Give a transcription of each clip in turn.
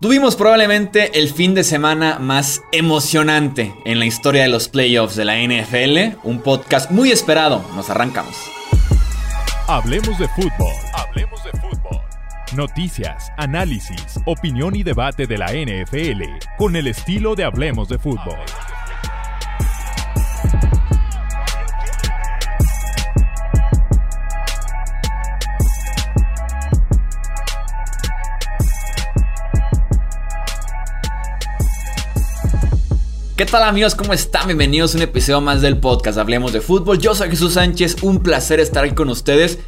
Tuvimos probablemente el fin de semana más emocionante en la historia de los playoffs de la NFL, un podcast muy esperado. Nos arrancamos. Hablemos de fútbol. Hablemos de fútbol. Noticias, análisis, opinión y debate de la NFL con el estilo de Hablemos de fútbol. ¿Qué tal amigos? ¿Cómo están? Bienvenidos a un episodio más del podcast Hablemos de Fútbol. Yo soy Jesús Sánchez, un placer estar aquí con ustedes.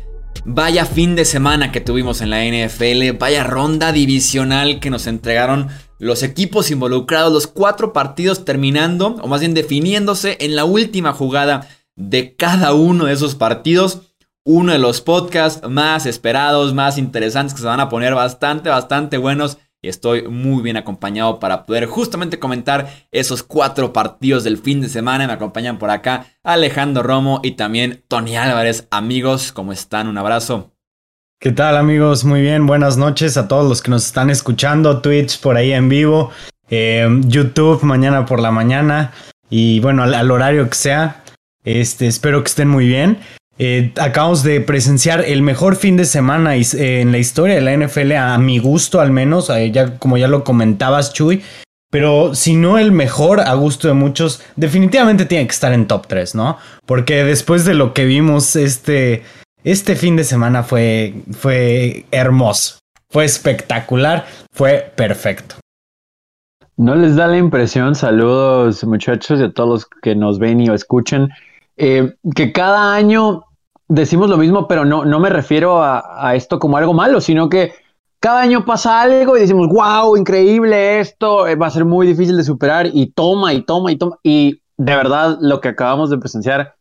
Vaya fin de semana que tuvimos en la NFL, vaya ronda divisional que nos entregaron los equipos involucrados, los cuatro partidos terminando, o más bien definiéndose en la última jugada de cada uno de esos partidos. Uno de los podcasts más esperados, más interesantes que se van a poner bastante, bastante buenos y estoy muy bien acompañado para poder justamente comentar esos cuatro partidos del fin de semana. Me acompañan por acá Alejandro Romo y también Tony Álvarez. Amigos, ¿cómo están? Un abrazo. ¿Qué tal amigos? Muy bien, buenas noches a todos los que nos están escuchando, Twitch por ahí en vivo, eh, YouTube mañana por la mañana y bueno, al, al horario que sea. Este, espero que estén muy bien. Eh, acabamos de presenciar el mejor fin de semana en la historia de la NFL, a mi gusto al menos, eh, como ya lo comentabas, Chuy. Pero si no el mejor, a gusto de muchos, definitivamente tiene que estar en top 3, ¿no? Porque después de lo que vimos este, este fin de semana fue, fue hermoso, fue espectacular, fue perfecto. ¿No les da la impresión, saludos muchachos y a todos los que nos ven y escuchan, eh, que cada año decimos lo mismo, pero no, no me refiero a, esto como algo malo, sino que cada año pasa algo y decimos, wow, increíble esto, eh, va a ser muy difícil de superar y toma y toma y toma. Y de verdad lo que acabamos de presenciar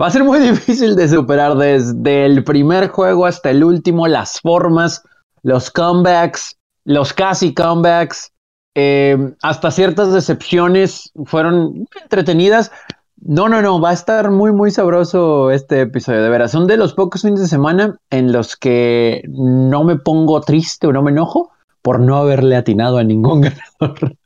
va a ser muy difícil de superar desde el primer juego hasta el último, las formas, los comebacks, los casi comebacks, eh, hasta ciertas decepciones fueron entretenidas, no, no, no, va a estar muy, muy sabroso este episodio, de veras. Son de los pocos fines de semana en los que no me pongo triste o no me enojo por no haberle atinado a ningún ganador.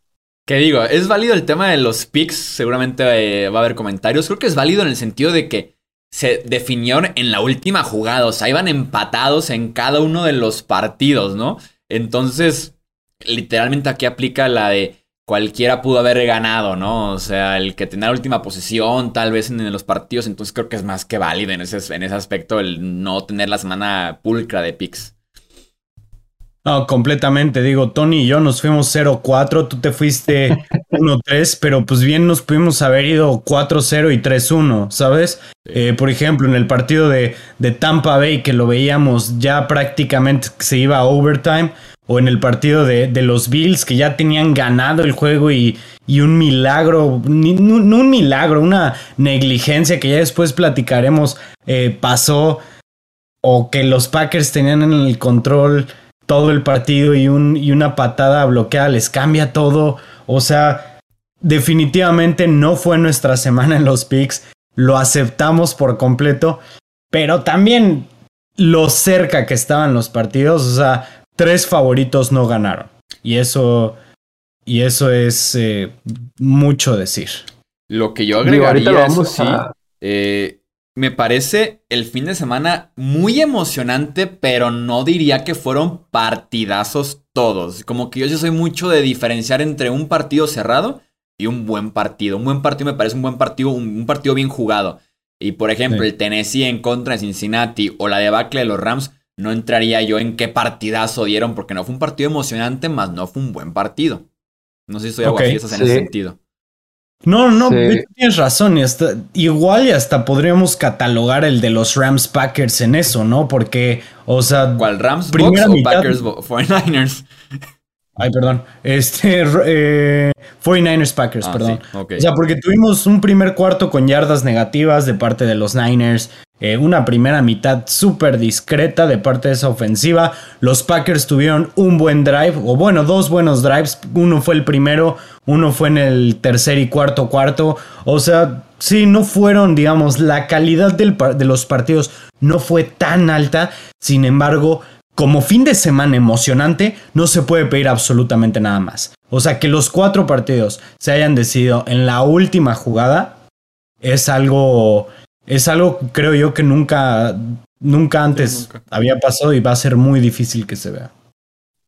¿Qué digo? Es válido el tema de los picks, seguramente eh, va a haber comentarios. Creo que es válido en el sentido de que se definieron en la última jugada, o sea, iban empatados en cada uno de los partidos, ¿no? Entonces, literalmente aquí aplica la de cualquiera pudo haber ganado, ¿no? O sea, el que tenía la última posición, tal vez en, los partidos, entonces creo que es más que válido en ese, en ese aspecto el no tener la semana pulcra de picks. No, completamente. Digo, Tony y yo nos fuimos 0-4, tú te fuiste 1-3, pero pues bien nos pudimos haber ido 4-0 y 3-1, ¿sabes? Eh, por ejemplo, en el partido de, de Tampa Bay, que lo veíamos ya prácticamente que se iba a overtime, o en el partido de, los Bills que ya tenían ganado el juego y, un milagro, no, un milagro, una negligencia que ya después platicaremos eh, pasó o que los Packers tenían en el control todo el partido y, un, y una patada bloqueada les cambia todo. O sea, definitivamente no fue nuestra semana en los picks, lo aceptamos por completo, pero también lo cerca que estaban los partidos, o sea, tres favoritos no ganaron. Y eso, y eso es eh, mucho decir. Lo que yo agregaría sí, eh, me parece el fin de semana muy emocionante, pero no diría que fueron partidazos todos. Como que yo sí soy mucho de diferenciar entre un partido cerrado y un buen partido. Un buen partido me parece un buen partido, un, partido bien jugado. Y por ejemplo, el Tennessee en contra de Cincinnati o la debacle de los Rams no entraría yo en qué partidazo dieron, porque no fue un partido emocionante, más no fue un buen partido. No sé si estoy okay, en ese sentido. No, no, tienes razón. Y hasta, igual y hasta podríamos catalogar el de los Rams Packers en eso, ¿no? Porque, o sea. ¿Cuál Rams primera o Packers 49ers? Ay, perdón. Este. Eh, 49ers Packers, ah, perdón. O sea, porque tuvimos un primer cuarto con yardas negativas de parte de los Niners. Eh, una primera mitad súper discreta de parte de esa ofensiva. Los Packers tuvieron un buen drive, o bueno, dos buenos drives. Uno fue el primero, uno fue en el tercer y cuarto cuarto. O sea, sí, no fueron, digamos, la calidad de los partidos no fue tan alta. Sin embargo, como fin de semana emocionante, no se puede pedir absolutamente nada más. O sea, que los cuatro partidos se hayan decidido en la última jugada es algo, es algo creo yo que nunca, nunca antes había pasado y va a ser muy difícil que se vea.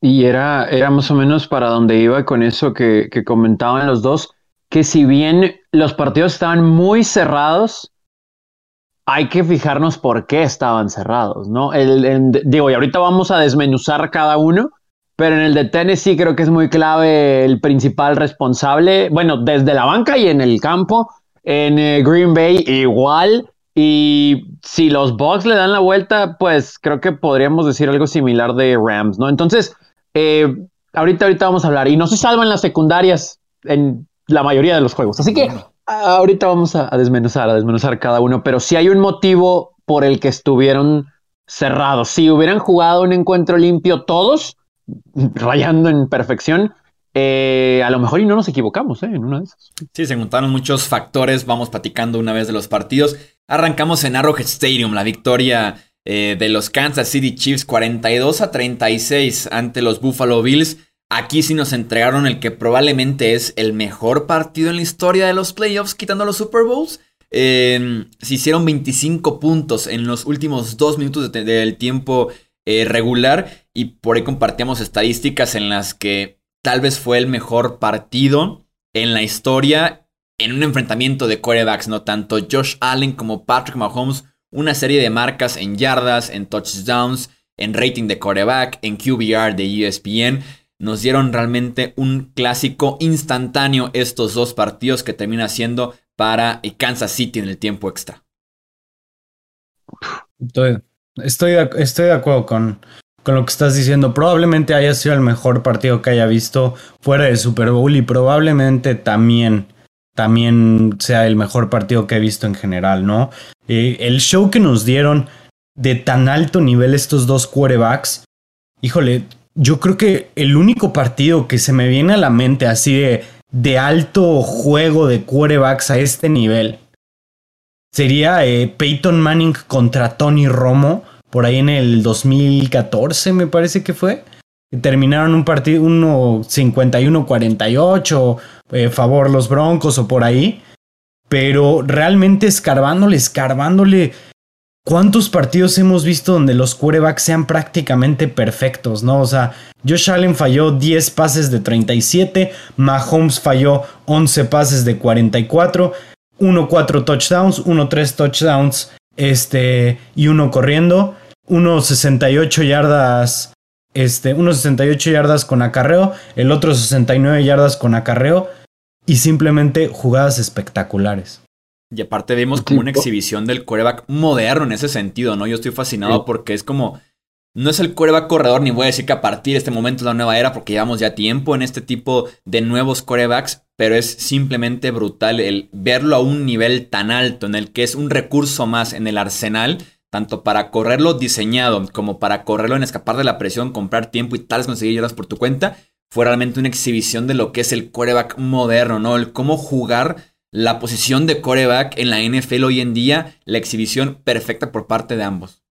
Y era, era más o menos para donde iba con eso que, que comentaban los dos, que si bien los partidos estaban muy cerrados, hay que fijarnos por qué estaban cerrados, ¿no? El, digo, y ahorita vamos a desmenuzar cada uno, pero en el de Tennessee creo que es muy clave el principal responsable, bueno, desde la banca y en el campo, en eh, Green Bay igual, y si los Bucks le dan la vuelta, pues creo que podríamos decir algo similar de Rams, ¿no? Entonces, eh, ahorita, ahorita vamos a hablar, y no se salvan las secundarias en la mayoría de los juegos, así que ahorita vamos a, desmenuzar, a desmenuzar cada uno, pero si hay un motivo por el que estuvieron cerrados. Si hubieran jugado un encuentro limpio todos, rayando en perfección, eh, a lo mejor y no nos equivocamos ¿eh? en una de esas. Sí, se juntaron muchos factores. Vamos platicando una vez de los partidos. Arrancamos en Arrowhead Stadium, la victoria eh, de los Kansas City Chiefs 42 a 36 ante los Buffalo Bills. Aquí sí nos entregaron el que probablemente es el mejor partido en la historia de los playoffs, quitando los Super Bowls. se hicieron 25 puntos en los últimos dos minutos del tiempo regular y por ahí compartíamos estadísticas en las que tal vez fue el mejor partido en la historia en un enfrentamiento de quarterbacks, no tanto Josh Allen como Patrick Mahomes, una serie de marcas en yardas, en touchdowns, en rating de quarterback, en QBR de ESPN nos dieron realmente un clásico instantáneo estos dos partidos que termina siendo para Kansas City en el tiempo extra. Estoy, estoy, de acuerdo con, con lo que estás diciendo. Probablemente haya sido el mejor partido que haya visto fuera de Super Bowl y probablemente también, también sea el mejor partido que he visto en general, ¿no? Eh, el show que nos dieron de tan alto nivel estos dos quarterbacks, híjole, yo creo que el único partido que se me viene a la mente así de, de alto juego de quarterbacks a este nivel sería eh, Peyton Manning contra Tony Romo, por ahí en el 2014 me parece que fue. Terminaron un partido, uno 51-48, eh, favor los Broncos o por ahí. Pero realmente escarbándole, escarbándole ¿Cuántos partidos hemos visto donde los quarterbacks sean prácticamente perfectos, no? O sea, Josh Allen falló 10 pases de 37, Mahomes falló 11 pases de 44, 1 4 touchdowns, 1 3 touchdowns, este y uno corriendo, 1 68 yardas este, 1 68 yardas con acarreo, el otro 69 yardas con acarreo y simplemente jugadas espectaculares. Y aparte vemos como una exhibición del coreback moderno en ese sentido, ¿no? Yo estoy fascinado porque es como. No es el coreback corredor, ni voy a decir que a partir de este momento es la nueva era, porque llevamos ya tiempo en este tipo de nuevos corebacks, pero es simplemente brutal el verlo a un nivel tan alto, en el que es un recurso más en el arsenal, tanto para correrlo diseñado como para correrlo en escapar de la presión, comprar tiempo y tal vez conseguir yardas por tu cuenta. Fue realmente una exhibición de lo que es el coreback moderno, ¿no? El cómo jugar la posición de coreback en la NFL hoy en día, la exhibición perfecta por parte de ambos.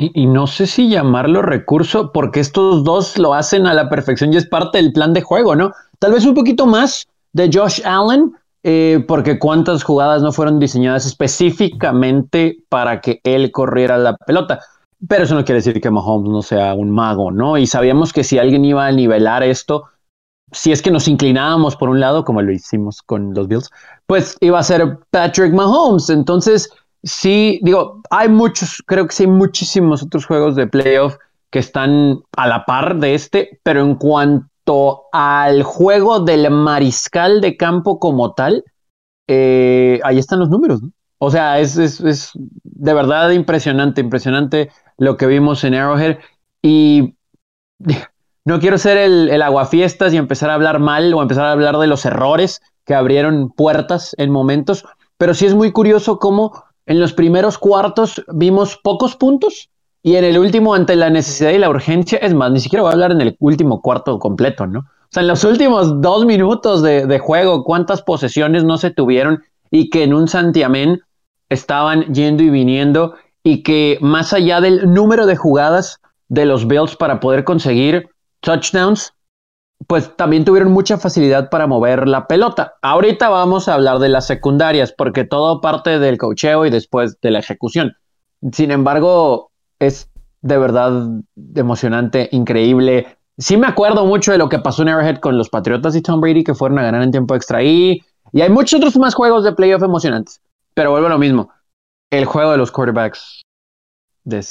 Y, no sé si llamarlo recurso, porque estos dos lo hacen a la perfección y es parte del plan de juego, ¿no? Tal vez un poquito más de Josh Allen, eh, porque cuántas jugadas no fueron diseñadas específicamente para que él corriera la pelota. Pero eso no quiere decir que Mahomes no sea un mago, ¿no? Y sabíamos que si alguien iba a nivelar esto, si es que nos inclinábamos por un lado, como lo hicimos con los Bills, pues iba a ser Patrick Mahomes. Entonces, sí, digo, hay muchos, creo que sí hay muchísimos otros juegos de playoff que están a la par de este, pero en cuanto al juego del mariscal de campo como tal, eh, ahí están los números, ¿no? O sea, es, es, es de verdad impresionante, impresionante lo que vimos en Arrowhead. Y no quiero ser el, el aguafiestas y empezar a hablar mal o empezar a hablar de los errores que abrieron puertas en momentos, pero sí es muy curioso cómo en los primeros cuartos vimos pocos puntos y en el último, ante la necesidad y la urgencia, es más, ni siquiera voy a hablar en el último cuarto completo, ¿no? O sea, en los últimos dos minutos de, de juego, cuántas posesiones no se tuvieron y que en un santiamén estaban yendo y viniendo y que más allá del número de jugadas, de los Bills para poder conseguir touchdowns, pues también tuvieron mucha facilidad para mover la pelota. Ahorita vamos a hablar de las secundarias, porque todo parte del cocheo y después de la ejecución. Sin embargo, es de verdad emocionante, increíble. Sí me acuerdo mucho de lo que pasó en Arrowhead con los Patriotas y Tom Brady, que fueron a ganar en tiempo extra. Y, y hay muchos otros más juegos de playoff emocionantes. Pero vuelvo a lo mismo. El juego de los quarterbacks de,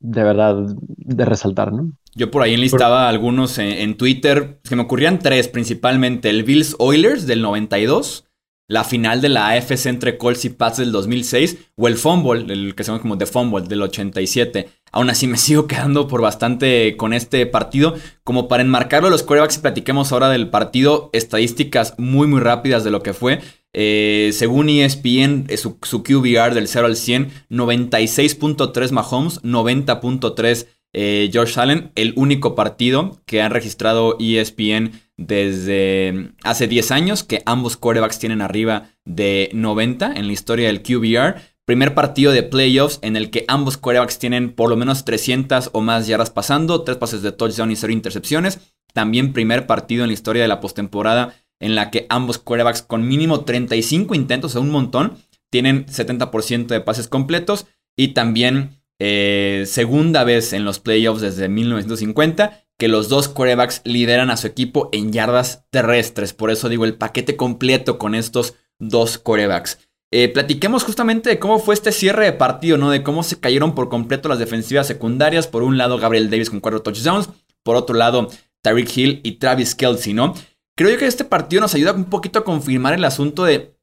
de verdad de resaltar, ¿no? Yo por ahí enlistaba algunos en, Twitter, que me ocurrían tres principalmente. El Bills Oilers del 92, la final de la AFC entre Colts y Pats del 2006, o el Fumble, el que se llama como The Fumble del 87. Aún así me sigo quedando por bastante con este partido. Como para enmarcarlo los quarterbacks y platiquemos ahora del partido, estadísticas muy muy rápidas de lo que fue. Eh, según ESPN, eh, su, QBR del 0 al 100, 96.3 Mahomes, 90.3 eh, George Allen, el único partido que han registrado ESPN desde hace 10 años, que ambos quarterbacks tienen arriba de 90 en la historia del QBR. Primer partido de playoffs en el que ambos quarterbacks tienen por lo menos 300 o más yardas pasando, tres pases de touchdown y cero intercepciones. También primer partido en la historia de la postemporada en la que ambos quarterbacks con mínimo 35 intentos, o un montón, tienen 70% de pases completos y también eh, segunda vez en los playoffs desde 1950 que los dos quarterbacks lideran a su equipo en yardas terrestres. Por eso digo el paquete completo con estos dos quarterbacks. Eh, platiquemos justamente de cómo fue este cierre de partido, ¿no? De cómo se cayeron por completo las defensivas secundarias. Por un lado, Gabriel Davis con cuatro touchdowns. Por otro lado, Tyreek Hill y Travis Kelsey, ¿no? Creo yo que este partido nos ayuda un poquito a confirmar el asunto de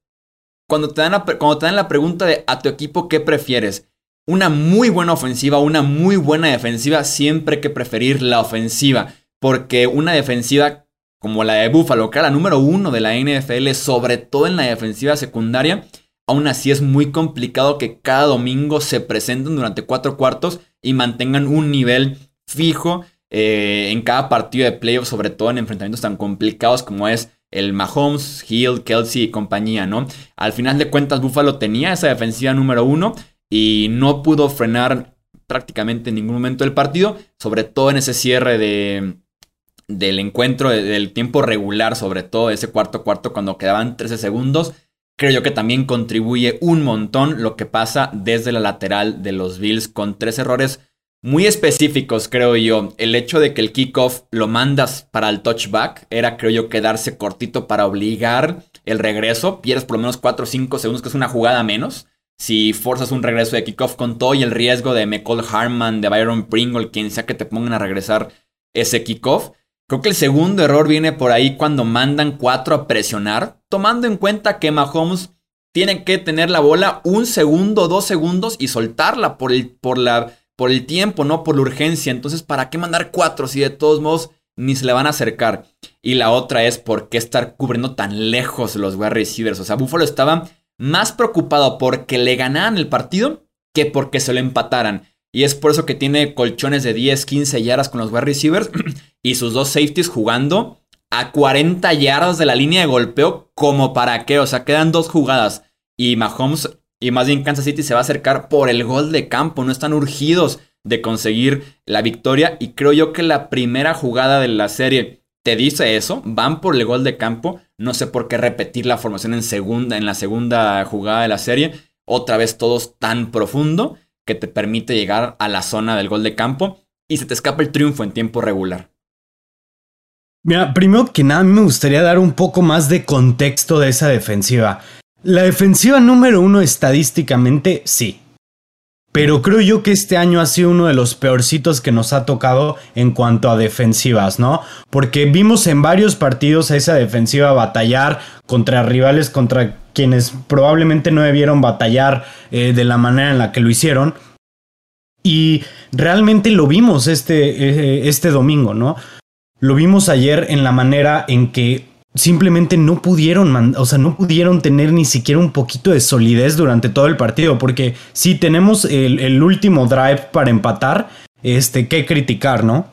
cuando te dan cuando te dan la pregunta de a tu equipo qué prefieres una muy buena ofensiva, una muy buena defensiva, siempre hay que preferir la ofensiva. Porque una defensiva como la de Buffalo, que era la número uno de la NFL, sobre todo en la defensiva secundaria, aún así es muy complicado que cada domingo se presenten durante cuatro cuartos y mantengan un nivel fijo eh, en cada partido de playoff, sobre todo en enfrentamientos tan complicados como es el Mahomes, Hill, Kelsey y compañía, ¿no? Al final de cuentas, Buffalo tenía esa defensiva número uno y no pudo frenar prácticamente en ningún momento del partido, sobre todo en ese cierre de, del encuentro, del tiempo regular, sobre todo ese cuarto cuarto cuando quedaban 13 segundos. Creo yo que también contribuye un montón lo que pasa desde la lateral de los Bills con tres errores muy específicos, creo yo. El hecho de que el kickoff lo mandas para el touchback era, creo yo, quedarse cortito para obligar el regreso. Pierdes por lo menos 4 o 5 segundos, que es una jugada menos si forzas un regreso de kickoff con todo y el riesgo de McCall Harman, de Byron Pringle, quien sea que te pongan a regresar ese kickoff. Creo que el segundo error viene por ahí cuando mandan cuatro a presionar, tomando en cuenta que Mahomes tiene que tener la bola un segundo, dos segundos y soltarla por el, por la, por el tiempo, no por la urgencia. Entonces, ¿para qué mandar cuatro si de todos modos ni se le van a acercar? Y la otra es por qué estar cubriendo tan lejos los wide receivers. O sea, Buffalo estaba más preocupado porque le ganaran el partido que porque se lo empataran. Y es por eso que tiene colchones de 10, 15 yardas con los wide receivers y sus dos safeties jugando a 40 yardas de la línea de golpeo como para qué. O sea, quedan dos jugadas y Mahomes y más bien Kansas City se va a acercar por el gol de campo. No están urgidos de conseguir la victoria y creo yo que la primera jugada de la serie te dice eso, van por el gol de campo, no sé por qué repetir la formación en segunda, en la segunda jugada de la serie, otra vez todos tan profundo que te permite llegar a la zona del gol de campo y se te escapa el triunfo en tiempo regular. Mira, primero que nada, me gustaría dar un poco más de contexto de esa defensiva. La defensiva número uno estadísticamente, sí, pero creo yo que este año ha sido uno de los peorcitos que nos ha tocado en cuanto a defensivas, ¿no? Porque vimos en varios partidos a esa defensiva batallar contra rivales, contra quienes probablemente no debieron batallar eh, de la manera en la que lo hicieron. Y realmente lo vimos este, eh, este domingo, ¿no? Lo vimos ayer en la manera en que simplemente no pudieron, o sea, no pudieron tener ni siquiera un poquito de solidez durante todo el partido, porque si tenemos el, último drive para empatar, este, que criticar, ¿no?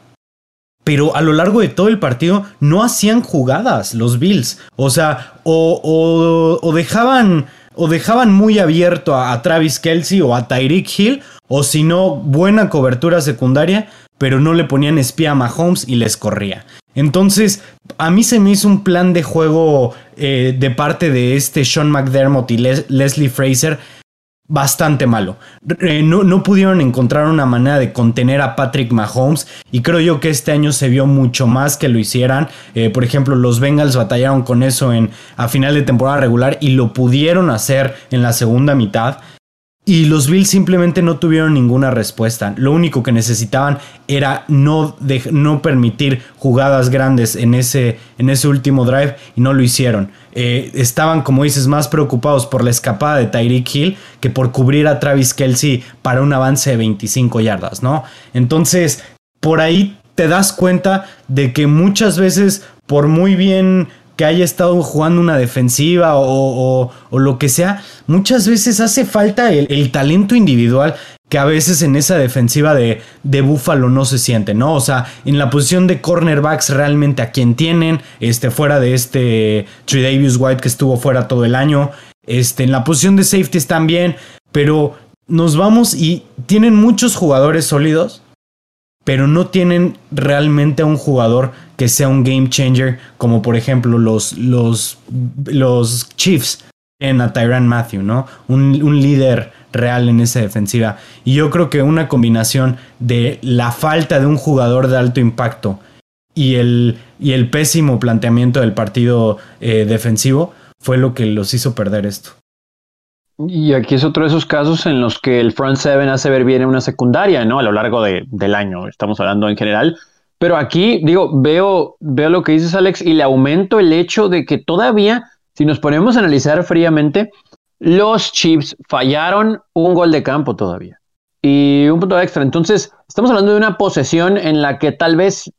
Pero a lo largo de todo el partido no hacían jugadas los Bills, o sea, o, o, dejaban o dejaban muy abierto a, a Travis Kelsey o a Tyreek Hill, o si no, buena cobertura secundaria, pero no le ponían espía a Mahomes y les corría. Entonces, a mí se me hizo un plan de juego eh, de parte de este Sean McDermott y Leslie Fraser bastante malo. Eh, no, no, pudieron encontrar una manera de contener a Patrick Mahomes y creo yo que este año se vio mucho más que lo hicieran. Eh, por ejemplo, los Bengals batallaron con eso en, a final de temporada regular y lo pudieron hacer en la segunda mitad. Y los Bills simplemente no tuvieron ninguna respuesta. Lo único que necesitaban era no, no permitir jugadas grandes en ese, en ese último drive y no lo hicieron. Eh, estaban, como dices, más preocupados por la escapada de Tyreek Hill que por cubrir a Travis Kelsey para un avance de 25 yardas, ¿no? Entonces, por ahí te das cuenta de que muchas veces, por muy bien que haya estado jugando una defensiva o, lo que sea, muchas veces hace falta el, talento individual que a veces en esa defensiva de, de Búfalo no se siente, ¿no? O sea, en la posición de cornerbacks realmente a quien tienen, este, fuera de este Davis White que estuvo fuera todo el año, este, en la posición de safeties también, pero nos vamos y tienen muchos jugadores sólidos, pero no tienen realmente a un jugador que sea un game changer, como por ejemplo los, los, los Chiefs en a Tyran Matthew, ¿no? Un, un, líder real en esa defensiva. Y yo creo que una combinación de la falta de un jugador de alto impacto y el, y el pésimo planteamiento del partido eh, defensivo fue lo que los hizo perder esto. Y aquí es otro de esos casos en los que el front seven hace ver bien una secundaria, ¿no? A lo largo de, del año, estamos hablando en general. Pero aquí, digo, veo, veo lo que dices, Alex, y le aumento el hecho de que todavía, si nos ponemos a analizar fríamente, los Chiefs fallaron un gol de campo todavía. Y un punto extra. Entonces, estamos hablando de una posesión en la que tal vez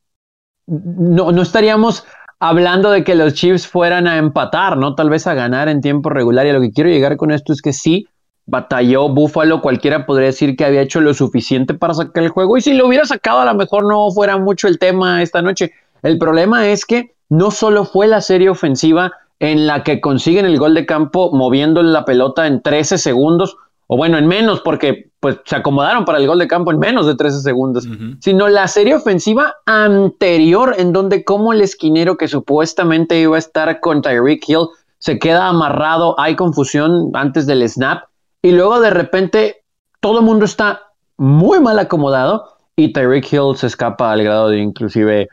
no, no estaríamos hablando de que los Chiefs fueran a empatar, ¿no? Tal vez a ganar en tiempo regular. Y lo que quiero llegar con esto es que sí, batalló Buffalo, cualquiera podría decir que había hecho lo suficiente para sacar el juego. Y si lo hubiera sacado, a lo mejor no fuera mucho el tema esta noche. El problema es que no solo fue la serie ofensiva en la que consiguen el gol de campo moviendo la pelota en 13 segundos, o bueno, en menos, porque pues se acomodaron para el gol de campo en menos de 13 segundos, sino la serie ofensiva anterior, en donde como el esquinero que supuestamente iba a estar con Tyreek Hill se queda amarrado, hay confusión antes del snap, y luego de repente todo el mundo está muy mal acomodado y Tyreek Hill se escapa al grado de inclusive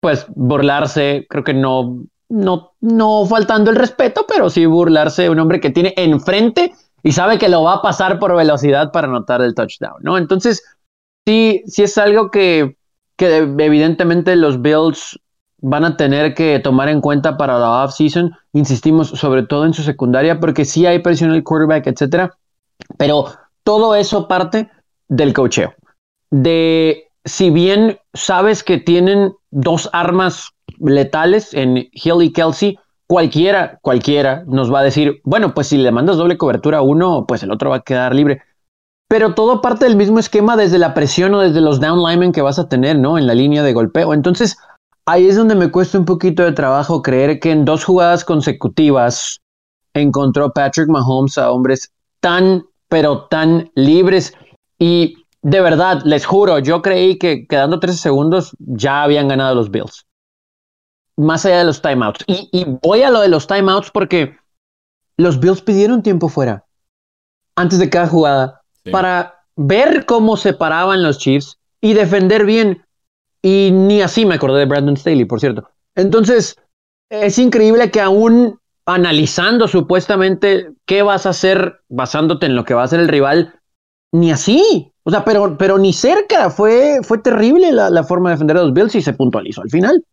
pues burlarse, creo que no, no, no faltando el respeto, pero sí burlarse de un hombre que tiene enfrente y sabe que lo va a pasar por velocidad para anotar el touchdown, ¿no? Entonces, sí, sí es algo que, que evidentemente los Bills van a tener que tomar en cuenta para la off-season. Insistimos sobre todo en su secundaria, porque sí hay presión en el quarterback, etcétera. Pero todo eso parte del cocheo. De si bien sabes que tienen dos armas letales en Hill y Kelsey, cualquiera, cualquiera nos va a decir, bueno, pues si le mandas doble cobertura a uno, pues el otro va a quedar libre. Pero todo parte del mismo esquema desde la presión o desde los down linemen que vas a tener, ¿no? En la línea de golpeo. Entonces, ahí es donde me cuesta un poquito de trabajo creer que en dos jugadas consecutivas encontró Patrick Mahomes a hombres tan, pero tan libres. Y de verdad, les juro, yo creí que quedando 13 segundos ya habían ganado los Bills más allá de los timeouts. Y, y voy a lo de los timeouts porque los Bills pidieron tiempo fuera antes de cada jugada para ver cómo se paraban los Chiefs y defender bien. Y ni así me acordé de Brandon Staley, por cierto. Entonces, es increíble que aún analizando supuestamente qué vas a hacer basándote en lo que va a hacer el rival, ni así. O sea, pero, pero ni cerca. Fue, fue terrible la, la forma de defender a los Bills y se puntualizó al final.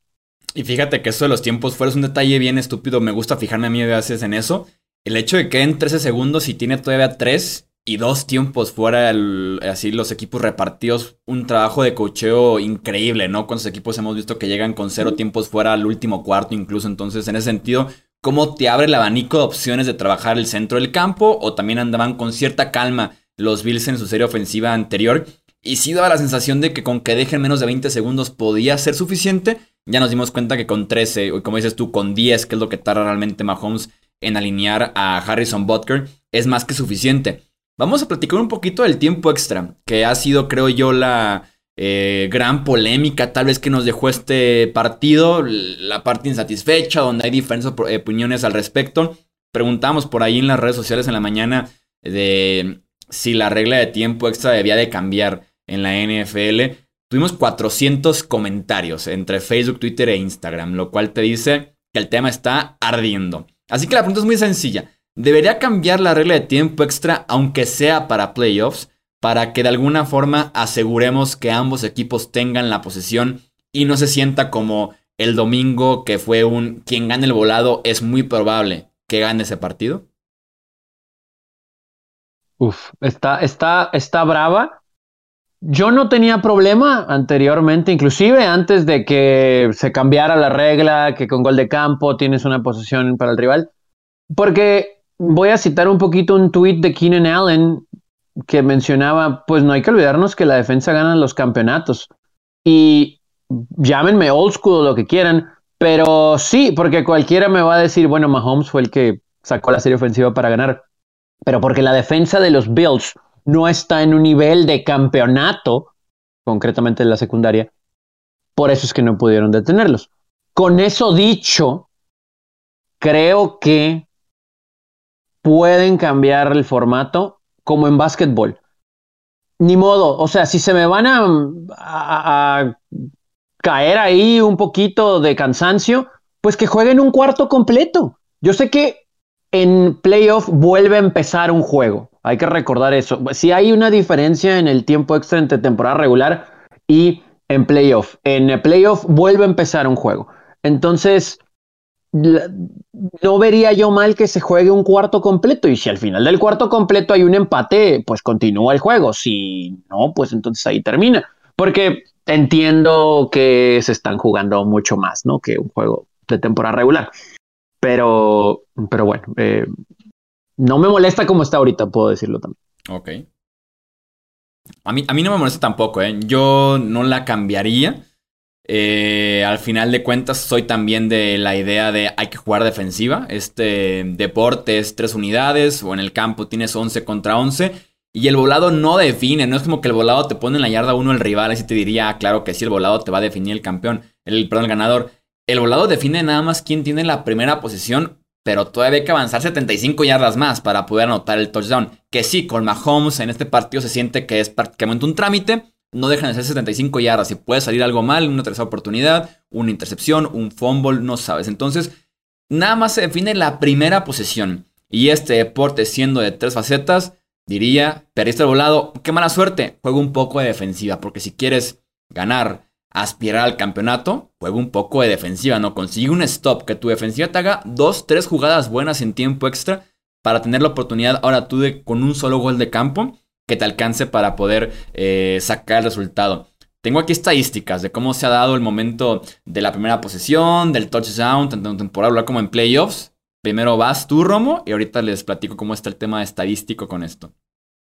Y fíjate que eso de los tiempos fuera es un detalle bien estúpido. Me gusta fijarme a mí a veces en eso. El hecho de que en 13 segundos y tiene todavía 3 y dos tiempos fuera, así los equipos repartidos, un trabajo de cocheo increíble, ¿no? Con los equipos hemos visto que llegan con cero tiempos fuera al último cuarto incluso. Entonces, en ese sentido, ¿cómo te abre el abanico de opciones de trabajar el centro del campo? O también andaban con cierta calma los Bills en su serie ofensiva anterior. Y sí daba la sensación de que con que dejen menos de 20 segundos podía ser suficiente. Ya nos dimos cuenta que con 13, o como dices tú, con 10, que es lo que tarda realmente Mahomes en alinear a Harrison Butker, es más que suficiente. Vamos a platicar un poquito del tiempo extra, que ha sido, creo yo, la, eh, gran polémica tal vez que nos dejó este partido, la parte insatisfecha, donde hay diferentes opiniones al respecto. Preguntamos por ahí en las redes sociales en la mañana de si la regla de tiempo extra debía de cambiar en la NFL. Tuvimos 400 comentarios entre Facebook, Twitter e Instagram, lo cual te dice que el tema está ardiendo. Así que la pregunta es muy sencilla. ¿Debería cambiar la regla de tiempo extra aunque sea para playoffs? Para que de alguna forma aseguremos que ambos equipos tengan la posesión y no se sienta como el domingo que fue un quien gane el volado es muy probable que gane ese partido. Uf, está, está, está brava. Yo no tenía problema anteriormente, inclusive antes de que se cambiara la regla, que con gol de campo tienes una posesión para el rival, porque voy a citar un poquito un tweet de Keenan Allen que mencionaba, pues no hay que olvidarnos que la defensa gana los campeonatos. Y llámenme old school lo que quieran, pero sí, porque cualquiera me va a decir, bueno, Mahomes fue el que sacó la serie ofensiva para ganar, pero porque la defensa de los Bills no está en un nivel de campeonato, concretamente en la secundaria, por eso es que no pudieron detenerlos. Con eso dicho, creo que pueden cambiar el formato como en básquetbol. Ni modo, o sea, si se me van a, a, caer ahí un poquito de cansancio, pues que jueguen un cuarto completo. Yo sé que en playoff vuelve a empezar un juego. Hay que recordar eso. Si hay una diferencia en el tiempo extra entre temporada regular y en playoff. En playoff vuelve a empezar un juego. Entonces, no vería yo mal que se juegue un cuarto completo. Y si al final del cuarto completo hay un empate, pues continúa el juego. Si no, pues entonces ahí termina. Porque entiendo que se están jugando mucho más, ¿no? Que un juego de temporada regular. Pero, pero bueno, eh, no me molesta como está ahorita, puedo decirlo también. Ok. A mí, a mí no me molesta tampoco, ¿eh? Yo no la cambiaría. Eh, al final de cuentas, soy también de la idea de hay que jugar defensiva. Este deporte es tres unidades o en el campo tienes 11 contra 11. Y el volado no define, no es como que el volado te pone en la yarda uno el rival, así te diría, ah, claro que sí, el volado te va a definir el campeón, el, perdón, el ganador. El volado define nada más quién tiene la primera posición, pero todavía hay que avanzar 75 yardas más para poder anotar el touchdown. Que sí, con Mahomes en este partido se siente que es prácticamente un trámite, no dejan de ser 75 yardas. Si puede salir algo mal, una tercera oportunidad, una intercepción, un fumble, no sabes. Entonces, nada más se define la primera posición. Y este deporte siendo de tres facetas, diría, perdiste el volado, qué mala suerte, juega un poco de defensiva, porque si quieres ganar aspirar al campeonato, juega un poco de defensiva, ¿no? Consigue un stop, que tu defensiva te haga dos, tres jugadas buenas en tiempo extra para tener la oportunidad ahora tú de con un solo gol de campo que te alcance para poder eh, sacar el resultado. Tengo aquí estadísticas de cómo se ha dado el momento de la primera posesión, del touchdown, tanto en temporada como en playoffs. Primero vas tú, Romo, y ahorita les platico cómo está el tema estadístico con esto.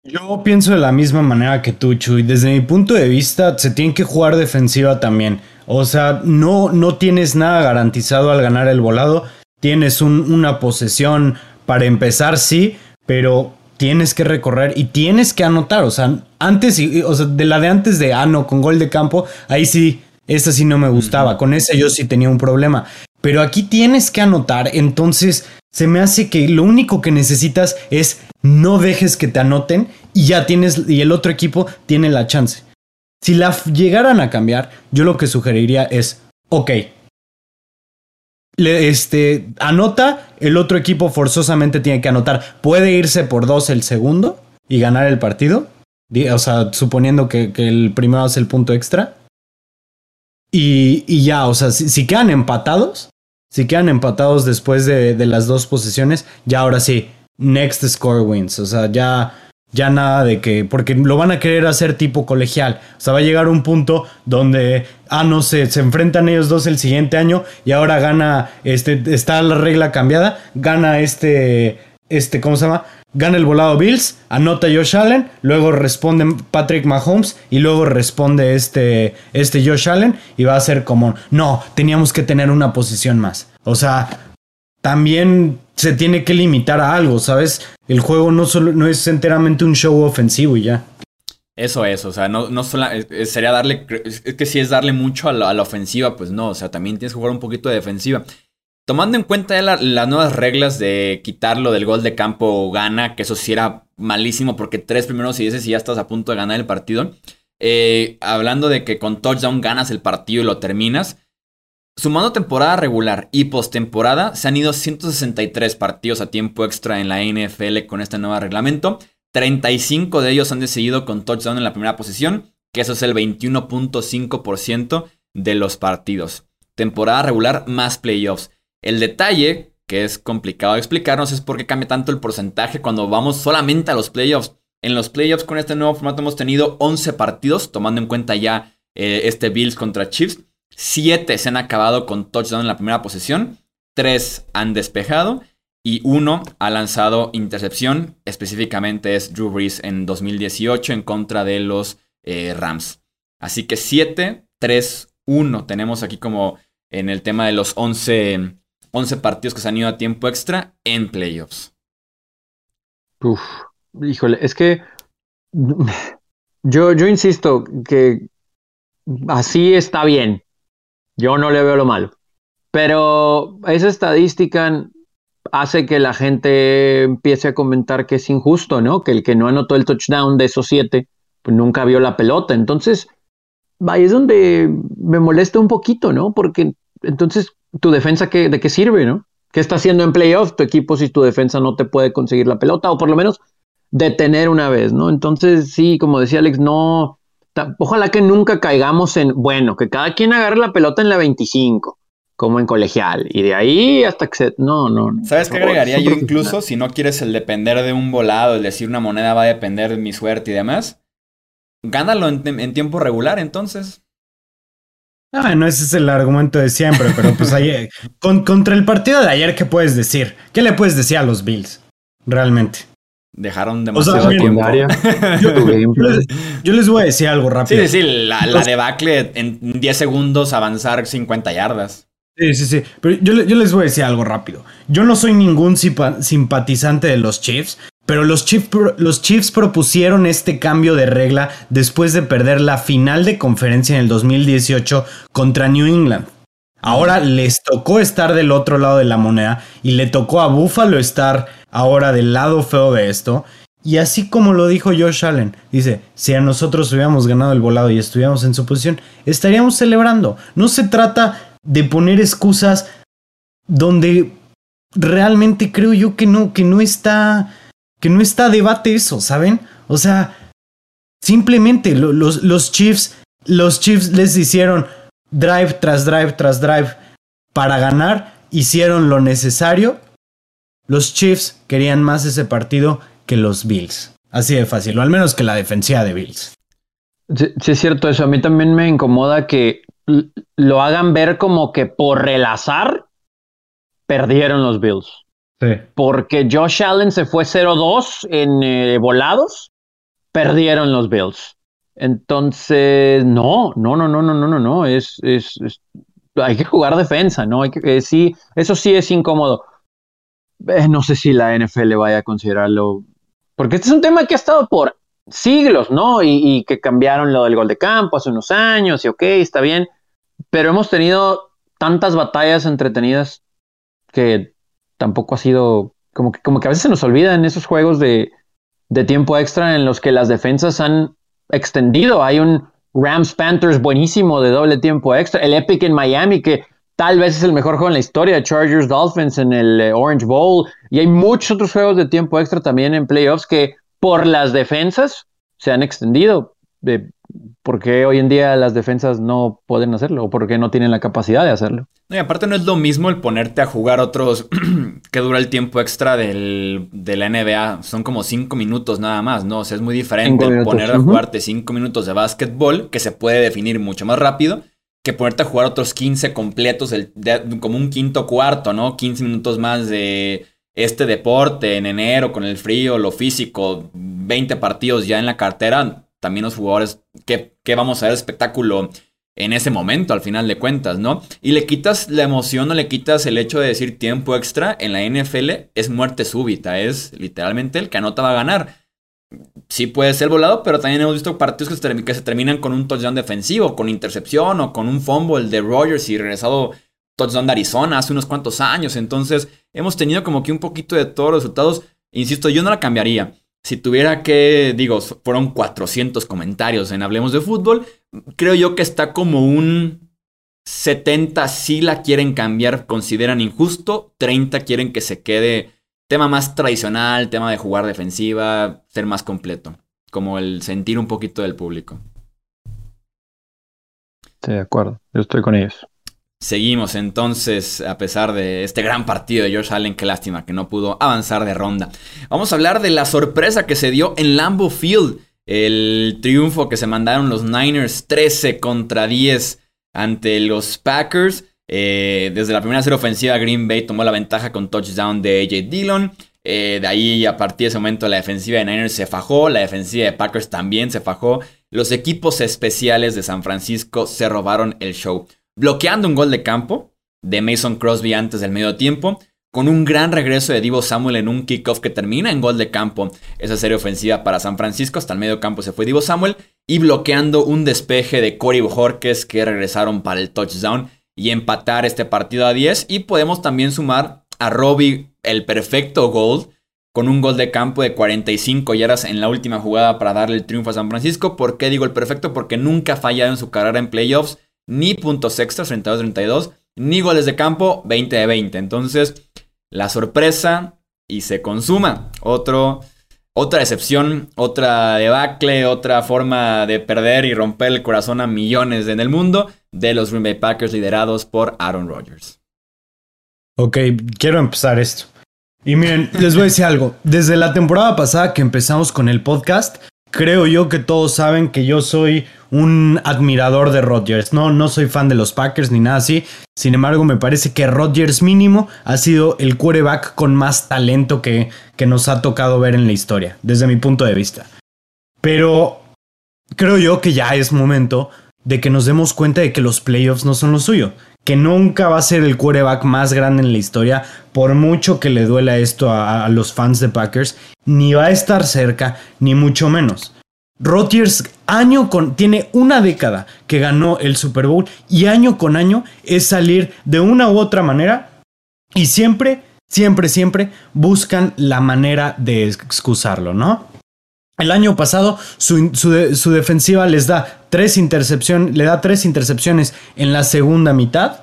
Yo pienso de la misma manera que tú, Chuy. Desde mi punto de vista, se tiene que jugar defensiva también. O sea, no, no tienes nada garantizado al ganar el volado. Tienes una posesión para empezar, sí, pero tienes que recorrer y tienes que anotar. O sea, antes, o sea, de la de antes de Ano con gol de campo, ahí sí, esa sí no me gustaba. Con esa yo sí tenía un problema. Pero aquí tienes que anotar, entonces se me hace que lo único que necesitas es no dejes que te anoten y ya tienes, y el otro equipo tiene la chance. Si la llegaran a cambiar, yo lo que sugeriría es, ok, le, este, anota, el otro equipo forzosamente tiene que anotar. Puede irse por dos el segundo y ganar el partido. O sea, suponiendo que, el primero hace el punto extra. Y, y ya, o sea, si, quedan empatados, si quedan empatados después de, de las dos posiciones, ya ahora sí, next score wins. O sea, ya, ya nada de que, porque lo van a querer hacer tipo colegial. O sea, va a llegar un punto donde, ah, no sé, se enfrentan ellos dos el siguiente año y ahora gana, este, está la regla cambiada, gana este, este, ¿cómo se llama? Gana el volado Bills, anota Josh Allen, luego responde Patrick Mahomes y luego responde este, este Josh Allen y va a ser como, no, teníamos que tener una posición más. O sea, también se tiene que limitar a algo, ¿sabes? El juego no, solo, no es enteramente un show ofensivo y ya. Eso es, o sea, no, no solo, sería darle, es que si es darle mucho a la, ofensiva, pues no, o sea, también tienes que jugar un poquito de defensiva. Tomando en cuenta las nuevas reglas de quitarlo del gol de campo gana, que eso sí era malísimo porque tres primeros y dices y ya estás a punto de ganar el partido. Eh, hablando de que con touchdown ganas el partido y lo terminas. Sumando temporada regular y postemporada, se han ido 163 partidos a tiempo extra en la NFL con este nuevo reglamento. 35 de ellos han decidido con touchdown en la primera posición, que eso es el 21.5% de los partidos. Temporada regular más playoffs. El detalle, que es complicado de explicarnos, es por qué cambia tanto el porcentaje cuando vamos solamente a los playoffs. En los playoffs con este nuevo formato hemos tenido 11 partidos, tomando en cuenta ya eh, este Bills contra Chiefs. 7 se han acabado con touchdown en la primera posición, 3 han despejado y 1 ha lanzado intercepción. Específicamente es Drew Brees en 2018 en contra de los eh, Rams. Así que 7, 3, 1 tenemos aquí como en el tema de los 11, 11 partidos que se han ido a tiempo extra en playoffs. Uf, híjole, es que yo, yo insisto que así está bien. Yo no le veo lo malo. Pero esa estadística hace que la gente empiece a comentar que es injusto, ¿no? Que el que no anotó el touchdown de esos siete, pues nunca vio la pelota. Entonces, ahí es donde me molesta un poquito, ¿no? Porque entonces, ¿tu defensa de qué sirve, no? ¿Qué está haciendo en playoff tu equipo si tu defensa no te puede conseguir la pelota? O por lo menos detener una vez, ¿no? Entonces, sí, como decía Alex, no. Ojalá que nunca caigamos en, bueno, que cada quien agarre la pelota en la 25, como en colegial, y de ahí hasta que se... No, no, no. ¿Sabes qué agregaría yo incluso? Si no quieres el depender de un volado, el decir una moneda va a depender de mi suerte y demás, gánalo en, tiempo regular entonces. Ah, no, ese es el argumento de siempre, pero pues ayer, contra el partido de ayer, ¿qué puedes decir? ¿Qué le puedes decir a los Bills? Realmente. Dejaron demasiado tiempo. Yo, les voy a decir algo rápido. Sí, sí, la, la debacle en 10 segundos avanzar 50 yardas. Sí, sí, sí. Pero yo, les voy a decir algo rápido. Yo no soy ningún simpatizante de los Chiefs, pero los Chiefs, los propusieron este cambio de regla después de perder la final de conferencia en el 2018 contra New England. Ahora les tocó estar del otro lado de la moneda y le tocó a Buffalo estar ahora del lado feo de esto. Y así como lo dijo Josh Allen, dice, si a nosotros hubiéramos ganado el volado y estuviéramos en su posición, estaríamos celebrando. No se trata de poner excusas donde realmente creo yo que no, que no está, que no está debate eso, ¿saben? O sea, simplemente los, los Chiefs, los Chiefs les hicieron drive tras drive tras drive para ganar, hicieron lo necesario los Chiefs querían más ese partido que los Bills. Así de fácil, o al menos que la defensiva de Bills. Sí, es cierto eso. A mí también me incomoda que lo hagan ver como que por relazar perdieron los Bills. Porque Josh Allen se fue 0-2 en eh, volados, perdieron los Bills. Entonces, no, no, no, no, no, no, no, no. Es, es, hay que jugar defensa, ¿no? Hay eh, sí, eso sí es incómodo. Eh, no sé si la NFL vaya a considerarlo, porque este es un tema que ha estado por siglos, ¿no? Y, que cambiaron lo del gol de campo hace unos años y ok, está bien, pero hemos tenido tantas batallas entretenidas que tampoco ha sido, como que, como que a veces se nos olvida en esos juegos de, de tiempo extra en los que las defensas han extendido. Hay un Rams Panthers buenísimo de doble tiempo extra, el Epic en Miami que Tal vez es el mejor juego en la historia, Chargers Dolphins en el eh, Orange Bowl. Y hay muchos otros juegos de tiempo extra también en playoffs que por las defensas se han extendido. De, ¿Por qué hoy en día las defensas no pueden hacerlo? ¿O por qué no tienen la capacidad de hacerlo? y aparte no es lo mismo el ponerte a jugar otros que dura el tiempo extra del, de la NBA. Son como cinco minutos nada más, ¿no? O sea, es muy diferente el poner a jugarte cinco minutos de básquetbol, que se puede definir mucho más rápido, que ponerte a jugar otros 15 completos, como un quinto cuarto, ¿no? 15 minutos más de este deporte en enero con el frío, lo físico, 20 partidos ya en la cartera. También los jugadores, ¿qué, vamos a ver espectáculo en ese momento, al final de cuentas, ¿no? Y le quitas la emoción o le quitas el hecho de decir tiempo extra en la NFL, es muerte súbita, es literalmente el que anota va a ganar. sí puede ser volado, pero también hemos visto partidos que se, terminan con un touchdown defensivo, con intercepción o con un fumble de Rogers y regresado touchdown de Arizona hace unos cuantos años. Entonces, hemos tenido como que un poquito de todos los resultados. Insisto, yo no la cambiaría. Si tuviera que, digo, fueron 400 comentarios en Hablemos de Fútbol, creo yo que está como un 70 si la quieren cambiar, consideran injusto, 30 quieren que se quede tema más tradicional, tema de jugar defensiva, ser más completo, como el sentir un poquito del público. Sí, de acuerdo, yo estoy con ellos. Seguimos entonces, a pesar de este gran partido de George Allen, qué lástima que no pudo avanzar de ronda. Vamos a hablar de la sorpresa que se dio en Lambeau Field, el triunfo que se mandaron los Niners 13 contra 10 ante los Packers. Eh, desde la primera serie ofensiva, Green Bay tomó la ventaja con touchdown de AJ Dillon. Eh, de ahí, a partir de ese momento, la defensiva de Niners se fajó. La defensiva de Packers también se fajó. Los equipos especiales de San Francisco se robaron el show. Bloqueando un gol de campo de Mason Crosby antes del medio tiempo. Con un gran regreso de Divo Samuel en un kickoff que termina en gol de campo. Esa serie ofensiva para San Francisco. Hasta el medio campo se fue Divo Samuel. Y bloqueando un despeje de Corey Bojorquez que regresaron para el touchdown y empatar este partido a 10. Y podemos también sumar a Robbie el perfecto gol con un gol de campo de 45 yardas en la última jugada para darle el triunfo a San Francisco. ¿Por qué digo el perfecto? Porque nunca ha fallado en su carrera en playoffs, ni puntos extras, 32-32, ni goles de campo, 20 de 20. Entonces, la sorpresa y se consuma. Otro, otra decepción, otra debacle, otra forma de perder y romper el corazón a millones en el mundo de los Green Bay Packers liderados por Aaron Rodgers. Ok, quiero empezar esto. Y miren, les voy a decir algo. Desde la temporada pasada que empezamos con el podcast, creo yo que todos saben que yo soy un admirador de Rodgers. No, no soy fan de los Packers ni nada así. Sin embargo, me parece que Rodgers mínimo ha sido el quarterback con más talento que, que nos ha tocado ver en la historia, desde mi punto de vista. Pero creo yo que ya es momento de que nos demos cuenta de que los playoffs no son lo suyo. Que nunca va a ser el quarterback más grande en la historia, por mucho que le duela esto a, los fans de Packers, ni va a estar cerca, ni mucho menos. Rodgers año con tiene una década que ganó el Super Bowl y año con año es salir de una u otra manera y siempre, siempre, siempre buscan la manera de excusarlo, ¿no? El año pasado su, defensiva les da tres intercepciones, le da tres intercepciones en la segunda mitad.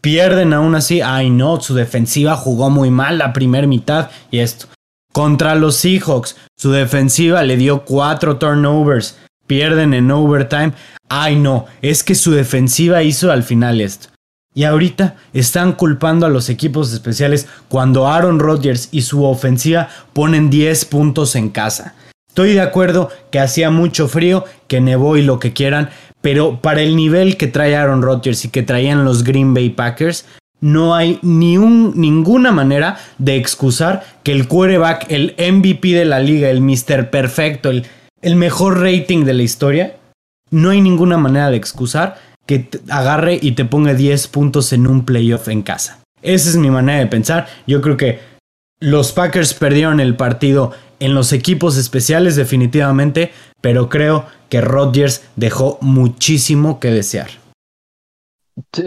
Pierden aún así. Ay no, su defensiva jugó muy mal la primera mitad y esto. Contra los Seahawks, su defensiva le dio cuatro turnovers. Pierden en overtime. Ay no, es que su defensiva hizo al final esto. Y ahorita están culpando a los equipos especiales cuando Aaron Rodgers y su ofensiva ponen 10 puntos en casa. Estoy de acuerdo que hacía mucho frío, que nevó y lo que quieran, pero para el nivel que trae Aaron Rodgers y que traían los Green Bay Packers, no hay ni un, ninguna manera de excusar que el quarterback, el MVP de la liga, el Mr. Perfecto, el, el mejor rating de la historia, no hay ninguna manera de excusar que agarre y te ponga 10 puntos en un playoff en casa. Esa es mi manera de pensar. Yo creo que los Packers perdieron el partido en los equipos especiales definitivamente, pero creo que Rodgers dejó muchísimo que desear.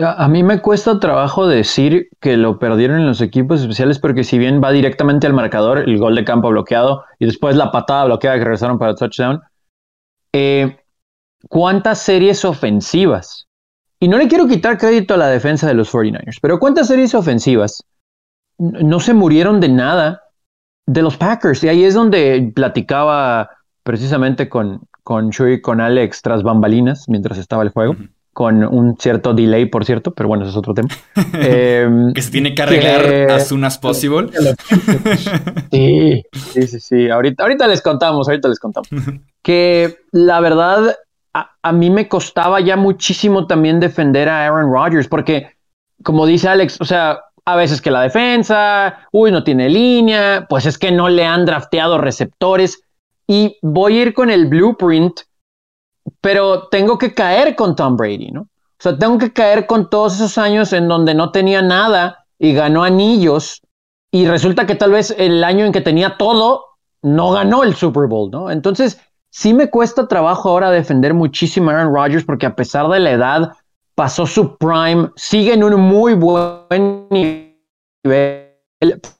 A mí me cuesta trabajo decir que lo perdieron en los equipos especiales porque si bien va directamente al marcador, el gol de campo bloqueado y después la patada bloqueada que regresaron para el touchdown, eh, ¿cuántas series ofensivas? Y no le quiero quitar crédito a la defensa de los 49ers, pero ¿cuántas series ofensivas no se murieron de nada de los Packers. Y ahí es donde platicaba precisamente con, con Chuy, con Alex tras bambalinas mientras estaba el juego. Con un cierto delay, por cierto, pero bueno, eso es otro tema. Em, que se tiene que arreglar as soon as possible. sí, sí, sí, sí. Ahorita, ahorita les contamos, ahorita les contamos. que la verdad, a, a mí me costaba ya muchísimo también defender a Aaron Rodgers, porque, como dice Alex, o sea, a veces que la defensa, uy, no tiene línea, pues es que no le han drafteado receptores y voy a ir con el blueprint, pero tengo que caer con Tom Brady, ¿no? O sea, tengo que caer con todos esos años en donde no tenía nada y ganó anillos y resulta que tal vez el año en que tenía todo no ganó el Super Bowl, ¿no? Entonces, sí me cuesta trabajo ahora defender muchísimo a Aaron Rodgers porque a pesar de la edad, pasó su prime, sigue en un muy buen nivel,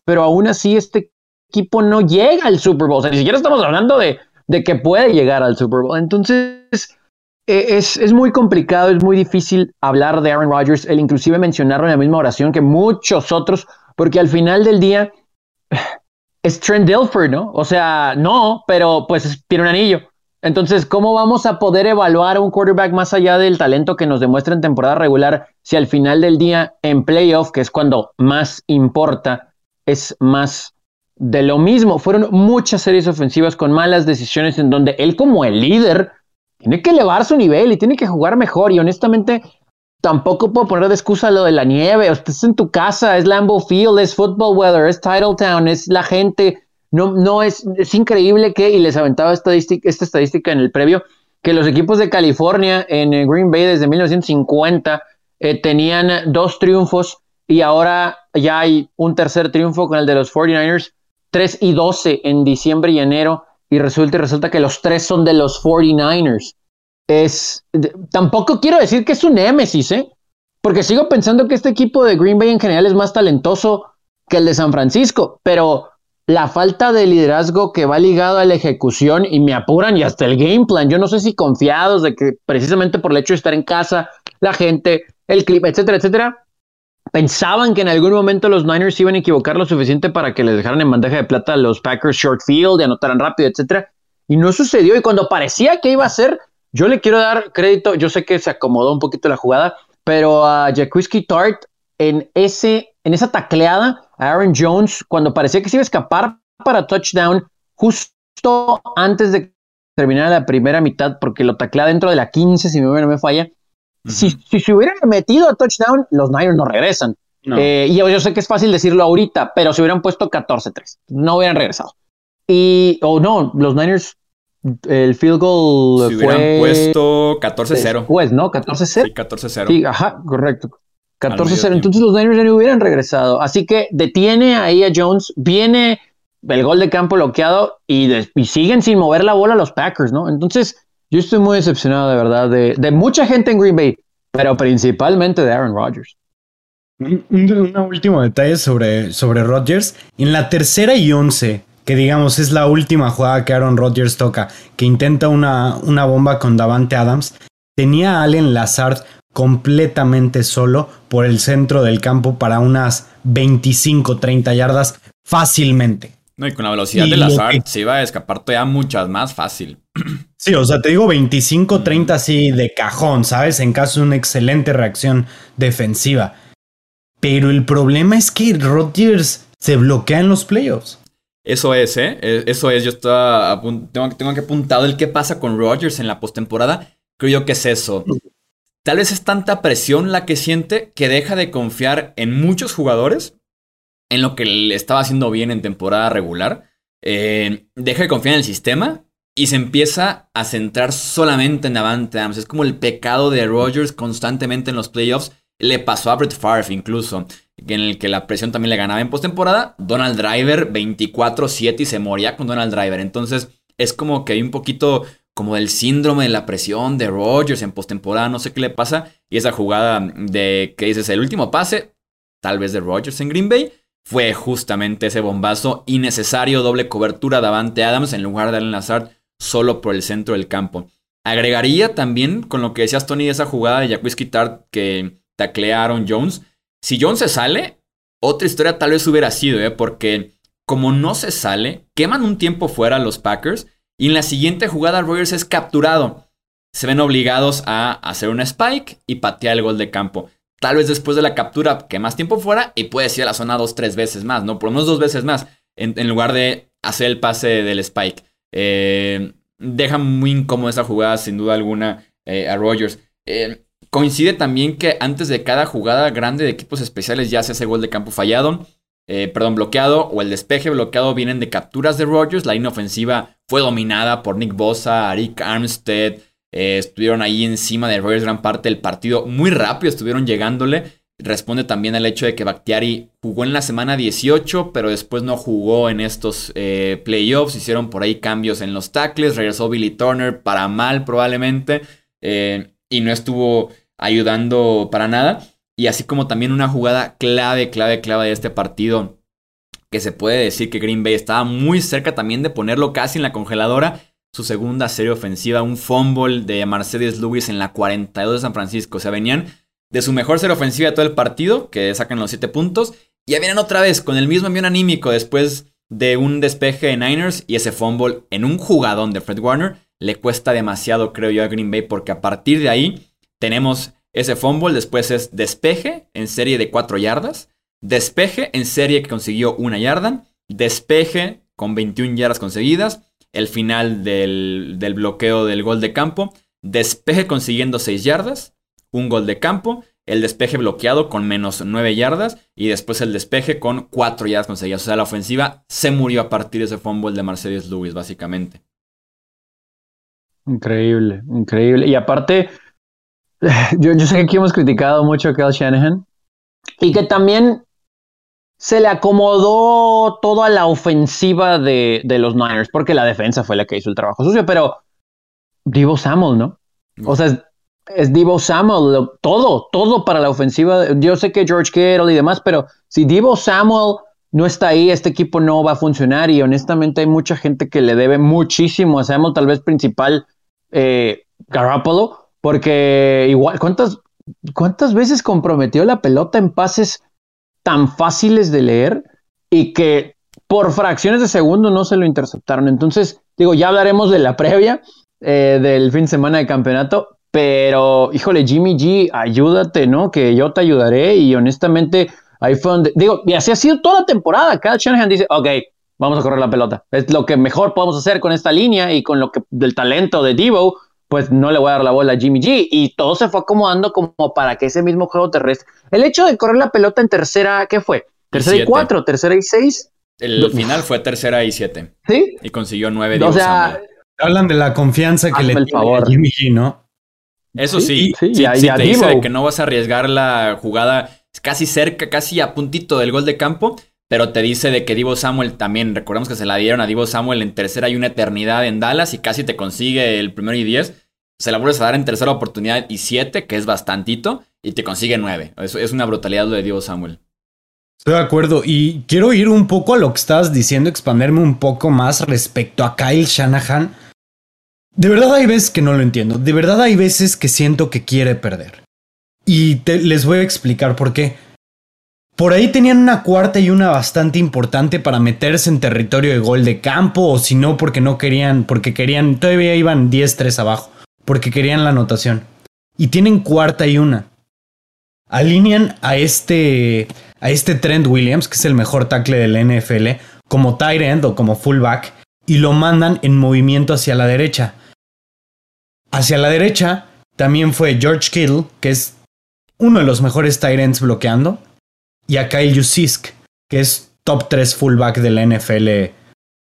pero aún así este equipo no llega al Super Bowl. O sea, ni siquiera estamos hablando de, de que puede llegar al Super Bowl. Entonces, e, es, es, muy complicado, es muy difícil hablar de Aaron Rodgers, el inclusive mencionarlo en la misma oración que muchos otros, porque al final del día es Trent Dilfer, ¿no? O sea, no, pero pues tiene un anillo. Entonces, ¿cómo vamos a poder evaluar a un quarterback más allá del talento que nos demuestra en temporada regular si al final del día en playoff, que es cuando más importa, es más de lo mismo? Fueron muchas series ofensivas con malas decisiones en donde él como el líder tiene que elevar su nivel y tiene que jugar mejor y honestamente tampoco puedo poner de excusa lo de la nieve. Estás en tu casa, es Lambeau Field, es Football Weather, es Titletown, es la gente. No, no es, es increíble que, y les aventaba estadística, esta estadística en el previo, que los equipos de California en eh, Green Bay desde 1950 eh, tenían dos triunfos y ahora ya hay un tercer triunfo con el de los 49ers, 3 y 12 en diciembre y enero, y resulta, y resulta que los tres son de los 49ers es. Tampoco quiero decir que es un némesis, ¿eh? Porque sigo pensando que este equipo de Green Bay en general es más talentoso que el de San Francisco, pero la falta de liderazgo que va ligado a la ejecución y me apuran y hasta el game plan. Yo no sé si confiados de que precisamente por el hecho de estar en casa, la gente, el clip, etcétera, etcétera, pensaban que en algún momento los Niners iban a equivocar lo suficiente para que les dejaran en bandeja de plata a los Packers short field y anotaran rápido, etcétera. Y no sucedió. Y cuando parecía que iba a ser, yo le quiero dar crédito, yo sé que se acomodó un poquito la jugada, pero a Jacuzzi Tart en, ese, en esa tacleada, Aaron Jones, cuando parecía que se iba a escapar para touchdown, justo antes de terminar la primera mitad, porque lo taclea dentro de la 15, si mi memoria no me falla. si, si, se hubieran metido a touchdown, los Niners no regresan. Eh, y yo, sé que es fácil decirlo ahorita, pero si hubieran puesto 14-3, no hubieran regresado. Y, o no, los Niners el field goal si hubieran puesto 14-0. Pues, ¿no? 14-0. Sí, 14-0. Sí, ajá, correcto. 14-0. Entonces los Niners ya no hubieran regresado. Así que detiene ahí a Jones, viene el gol de campo bloqueado y, siguen sin mover la bola los Packers, ¿no? Entonces yo estoy muy decepcionado de verdad de, de mucha gente en Green Bay, pero principalmente de Aaron Rodgers. Un, un, último detalle sobre, sobre Rodgers. En la tercera y once que digamos es la última jugada que Aaron Rodgers toca, que intenta una, una bomba con Davante Adams, tenía a Allen Lazard completamente solo por el centro del campo para unas 25, 30 yardas fácilmente. No, y con la velocidad de Lazard se iba a escapar todavía muchas más fácil. Sí, o sea, te digo 25, 30 así de cajón, ¿sabes? En caso de una excelente reacción defensiva. Pero el problema es que Rodgers se bloquea en los playoffs. Eso es, ¿eh? E, eso es. Yo estaba tengo, tengo que apuntado el qué pasa con Rodgers en la postemporada. Creo yo que es eso. Tal vez es tanta presión la que siente que deja de confiar en muchos jugadores, en lo que le estaba haciendo bien en temporada regular. Eh, deja de confiar en el sistema y se empieza a centrar solamente en Davante Adams. Es como el pecado de Rodgers constantemente en los playoffs. Le pasó a Brett Favre incluso en el que la presión también le ganaba en postemporada. Donald Driver 24-7 y se moría con Donald Driver. Entonces es como que hay un poquito como del síndrome de la presión de Rodgers en postemporada, no sé qué le pasa. Y esa jugada de que dices el último pase, tal vez de Rodgers en Green Bay, fue justamente ese bombazo innecesario, doble cobertura Davante Adams en lugar de Allen Lazard solo por el centro del campo. Agregaría también con lo que decías Tony esa jugada de Jacques Tart que taclearon Jones si John se sale, otra historia tal vez hubiera sido, ¿eh? porque como no se sale, queman un tiempo fuera los Packers y en la siguiente jugada Rogers es capturado. Se ven obligados a hacer un spike y patear el gol de campo. Tal vez después de la captura quemas tiempo fuera y puedes ir a la zona dos, tres veces más, ¿no? Por lo menos dos veces más, en, lugar de hacer el pase del spike. Eh, deja muy incómoda esa jugada, sin duda alguna, eh, a Rogers. Eh, Coincide también que antes de cada jugada grande de equipos especiales ya se hace gol de campo fallado, eh, perdón, bloqueado o el despeje bloqueado vienen de capturas de Rodgers. La línea ofensiva fue dominada por Nick Bosa, Arik Armstead. Eh, estuvieron ahí encima de Rodgers gran parte del partido. Muy rápido estuvieron llegándole. responde también al hecho de que Bakhtiari jugó en la semana 18, pero después no jugó en estos eh, playoffs. Hicieron por ahí cambios en los tackles. Regresó Billy Turner para mal probablemente. Y no estuvo ayudando para nada. Y así como también una jugada clave, clave, clave de este partido. Que se puede decir que Green Bay estaba muy cerca también de ponerlo casi en la congeladora. Su segunda serie ofensiva, un fumble de Mercedes Lewis en la 42 de San Francisco. O sea, venían de su mejor serie ofensiva de todo el partido, que sacan los 7 puntos. Y ya vienen otra vez con el mismo envío anímico después de un despeje de Niners y ese fumble en un jugadón de Fred Warner. Le cuesta demasiado, creo yo, a Green Bay, porque a partir de ahí tenemos ese fumble, después es despeje en serie de 4 yardas, despeje en serie que consiguió una yarda, despeje con 21 yardas conseguidas, el final del, del bloqueo del gol de campo, despeje consiguiendo 6 yardas, un gol de campo, el despeje bloqueado con menos 9 yardas y después el despeje con 4 yardas conseguidas. O sea, la ofensiva se murió a partir de ese fumble de Mercedes Lewis, básicamente. Increíble, increíble. Y aparte, yo, yo sé que aquí hemos criticado mucho a Kyle Shanahan y que también se le acomodó todo a la ofensiva de, de, los Niners, porque la defensa fue la que hizo el trabajo sucio, pero Divo Samuel, ¿no? O sea, es Divo Samuel, todo, todo para la ofensiva. Yo sé que George Kittle y demás, pero si Divo Samuel no está ahí, este equipo no va a funcionar y honestamente hay mucha gente que le debe muchísimo a Samuel, tal vez principal eh, porque igual, ¿cuántas, ¿cuántas veces comprometió la pelota en pases tan fáciles de leer y que por fracciones de segundo no se lo interceptaron? Entonces, digo, ya hablaremos de la previa eh, del fin de semana de campeonato, pero, híjole, Jimmy G, ayúdate, ¿no? Que yo te ayudaré. Y honestamente, ahí fue donde. Digo, y así ha sido toda la temporada. Kyle Shanahan dice, ok, vamos a correr la pelota. Es lo que mejor podemos hacer con esta línea y con lo que del talento de Divo, pues no le voy a dar la bola a Jimmy G. Y todo se fue acomodando como para que ese mismo juego terrestre. El hecho de correr la pelota en tercera, ¿qué fue? Tercera y, cuatro, tercera y seis. El final fue tercera y siete. Sí. Y consiguió nueve. O sea, hablan de la confianza que le tiene a Jimmy G, ¿no? Eso sí, sí, sí, sí, te dice que no vas a arriesgar la jugada casi cerca, casi a puntito del gol de campo, pero te dice de que Divo Samuel también, recordemos que se la dieron a Divo Samuel en tercera y una eternidad en Dallas y casi te consigue el primero y diez. Se la vuelves a dar en tercera oportunidad y siete, que es bastantito, y te consigue nueve. Eso es una brutalidad lo de Divo Samuel. Estoy de acuerdo y quiero ir un poco a lo que estabas diciendo, expanderme un poco más respecto a Kyle Shanahan de verdad hay veces que no lo entiendo. De verdad hay veces que siento que quiere perder. Y les voy a explicar por qué. Por ahí tenían una cuarta y una bastante importante para meterse en territorio de gol de campo, o si no, porque no querían, porque querían, todavía iban 10-3 abajo, porque querían la anotación. Y tienen cuarta y una. Alinean a este, a este Trent Williams, que es el mejor tackle del NFL, como tight end o como fullback, y lo mandan en movimiento hacia la derecha. Hacia la derecha también fue George Kittle, que es uno de los mejores Tyrants bloqueando, y a Kyle Jusisk, que es top 3 fullback de la NFL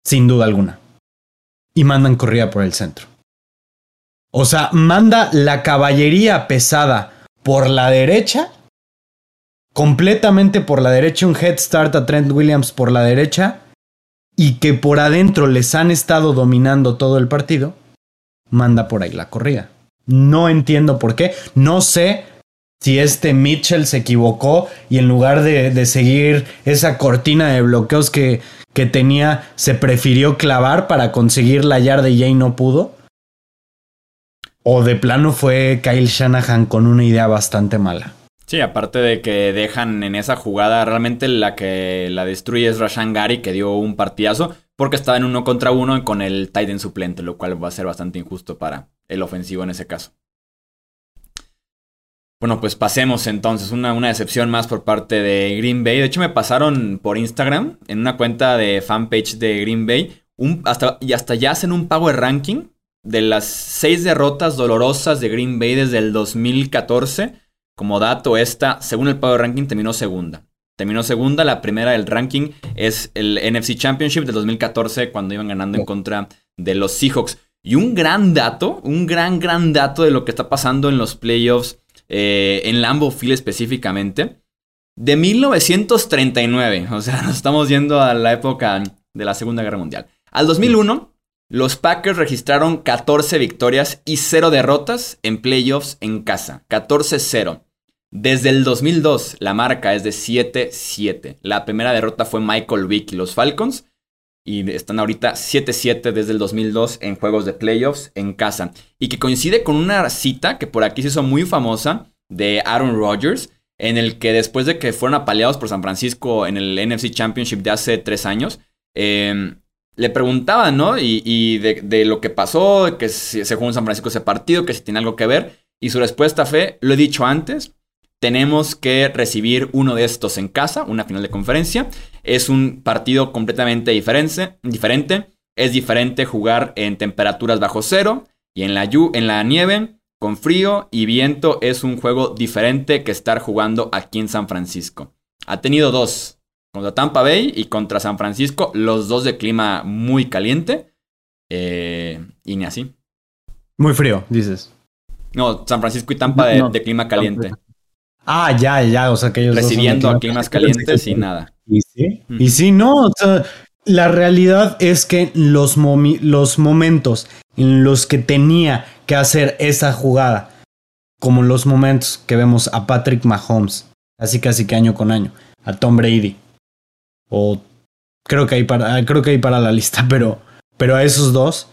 sin duda alguna. Y mandan corrida por el centro. O sea, manda la caballería pesada por la derecha, completamente por la derecha, un head start a Trent Williams por la derecha, y que por adentro les han estado dominando todo el partido manda por ahí la corrida. No entiendo por qué. No sé si este Mitchell se equivocó y en lugar de, seguir esa cortina de bloqueos que, que, tenía, se prefirió clavar para conseguir la yarda y ya no pudo. O de plano fue Kyle Shanahan con una idea bastante mala. Sí, aparte de que dejan en esa jugada, realmente la que la destruye es Rashan Gary, que dio un partidazo porque estaba en uno contra uno con el Titan suplente, lo cual va a ser bastante injusto para el ofensivo en ese caso. Bueno, pues pasemos entonces. Una, una, decepción más por parte de Green Bay. De hecho, me pasaron por Instagram, en una cuenta de fanpage de Green Bay, un, hasta, y hasta ya hacen un power ranking de las seis derrotas dolorosas de Green Bay desde el 2014. Como dato, esta, según el power ranking, terminó segunda. Terminó segunda, la primera del ranking es el NFC Championship del 2014 cuando iban ganando en contra de los Seahawks. Y un gran dato, un gran, gran dato de lo que está pasando en los playoffs eh, en Lambeau Field específicamente, de 1939. O sea, nos estamos yendo a la época de la Segunda Guerra Mundial. Al 2001, los Packers registraron 14 victorias y 0 derrotas en playoffs en casa. 14-0. Desde el 2002, la marca es de 7-7. La primera derrota fue Michael Vick y los Falcons. Y están ahorita 7-7 desde el 2002 en juegos de playoffs en casa. Y que coincide con una cita que por aquí se hizo muy famosa de Aaron Rodgers, en el que después de que fueron apaleados por San Francisco en el NFC Championship de hace tres años, eh, le preguntaban, ¿no? Y, de, lo que pasó, que se jugó en San Francisco ese partido, que si tiene algo que ver. Y su respuesta fue, lo he dicho antes, tenemos que recibir uno de estos en casa, una final de conferencia. Es un partido completamente diferente. diferente. Es diferente jugar en temperaturas bajo cero y en la, en la nieve, con frío y viento. Es un juego diferente que estar jugando aquí en San Francisco. Ha tenido dos contra Tampa Bay y contra San Francisco, los dos de clima muy caliente. Eh, y ni así. Muy frío, dices. No, San Francisco y Tampa de, clima caliente. Ah, ya, ya, o sea que ellos Recibiendo a climas calientes y nada. Y sí, y sí, no, o sea, la realidad es que los, los momentos en los que tenía que hacer esa jugada, como los momentos que vemos a Patrick Mahomes, así casi que año con año, a Tom Brady, o creo que hay para, creo que hay para la lista, pero, pero a esos dos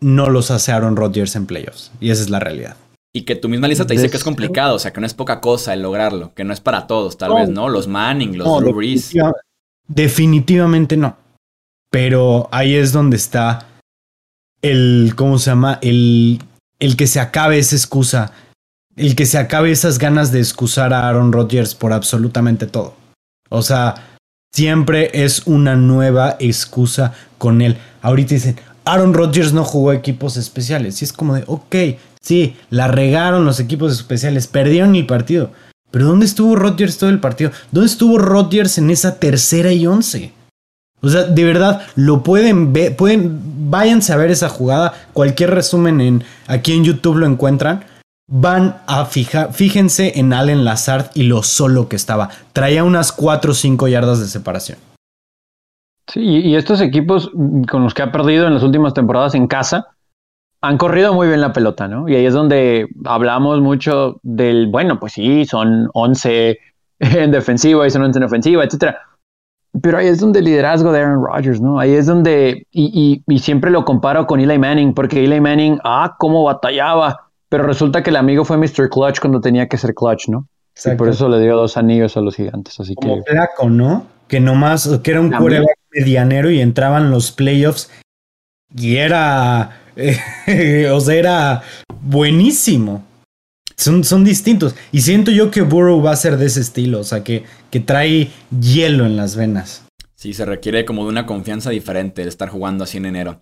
no los hace Aaron Rodgers en playoffs. Y esa es la realidad. Y que tu misma lista te dice que es complicado, o sea, que no es poca cosa el lograrlo, que no es para todos, tal vez, ¿no? Los Manning, los no, definitivamente no. Pero ahí es donde está el, ¿cómo se llama? El, el que se acabe esa excusa, el que se acabe esas ganas de excusar a Aaron Rodgers por absolutamente todo. O sea, Siempre es una nueva excusa con él. Ahorita dicen, Aaron Rodgers no jugó equipos especiales. Y es como de, ok, sí, la regaron los equipos especiales, perdieron el partido. Pero ¿dónde estuvo Rodgers todo el partido? ¿Dónde estuvo Rodgers en esa tercera y once? O sea, de verdad, lo pueden ver, pueden, váyanse a ver esa jugada. Cualquier resumen en, aquí en YouTube lo encuentran van a fijar, fíjense en Allen Lazard y lo solo que estaba. Traía unas 4 o 5 yardas de separación. Sí, y estos equipos con los que ha perdido en las últimas temporadas en casa han corrido muy bien la pelota, ¿no? Y ahí es donde hablamos mucho del, bueno, pues sí, son 11 en defensiva y son 11 en ofensiva, etcétera. Pero ahí es donde el liderazgo de Aaron Rodgers, ¿no? Ahí es donde, y, y, y siempre lo comparo con Eli Manning, porque Eli Manning, ah, cómo batallaba pero resulta que el amigo fue Mr. Clutch cuando tenía que ser Clutch, ¿no? Y por eso le dio dos anillos a los gigantes. Así Como que. flaco, ¿no? Que nomás, que era un quarterback medianero y entraban los playoffs y era. o sea, era buenísimo. Son, son distintos. Y siento yo que Burrow va a ser de ese estilo, o sea, que, que trae hielo en las venas. Sí, se requiere como de una confianza diferente de estar jugando así en enero.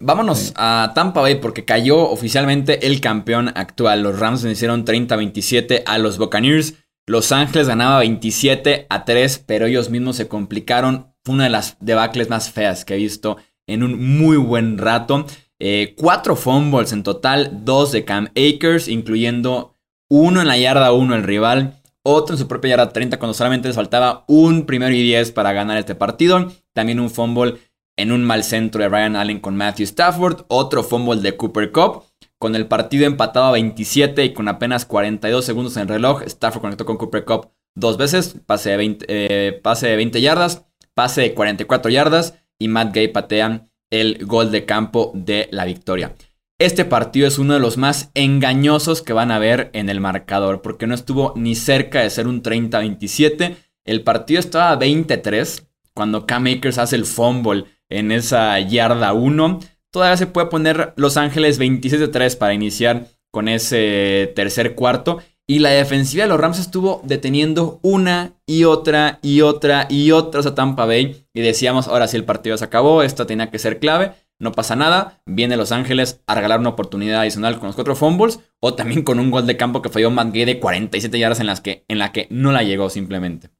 Vámonos a Tampa Bay porque cayó oficialmente el campeón actual. Los Rams vencieron 30-27 a los Buccaneers. Los Ángeles ganaba 27 a 3, pero ellos mismos se complicaron. Fue una de las debacles más feas que he visto en un muy buen rato. Eh, cuatro fumbles en total, dos de Cam Akers, incluyendo uno en la yarda 1 el rival, otro en su propia yarda 30 cuando solamente les faltaba un primero y 10 para ganar este partido. También un fumble en un mal centro de Ryan Allen con Matthew Stafford, otro fumble de Cooper Cup. Con el partido empatado a 27 y con apenas 42 segundos en el reloj, Stafford conectó con Cooper Cup dos veces, pase de 20, eh, pase de 20 yardas, pase de 44 yardas y Matt Gay patean el gol de campo de la victoria. Este partido es uno de los más engañosos que van a ver en el marcador, porque no estuvo ni cerca de ser un 30-27. El partido estaba a 23 cuando Cam Akers hace el fumble en esa yarda 1. Todavía se puede poner Los Ángeles 27-3 para iniciar con ese tercer cuarto. Y la defensiva de los Rams estuvo deteniendo una y otra y otra y otra a Tampa Bay. Y decíamos, ahora sí el partido se acabó, esto tenía que ser clave. No pasa nada, viene Los Ángeles a regalar una oportunidad adicional con los cuatro fumbles o también con un gol de campo que falló Matt Gay de 47 yardas en, las que, en la que no la llegó simplemente.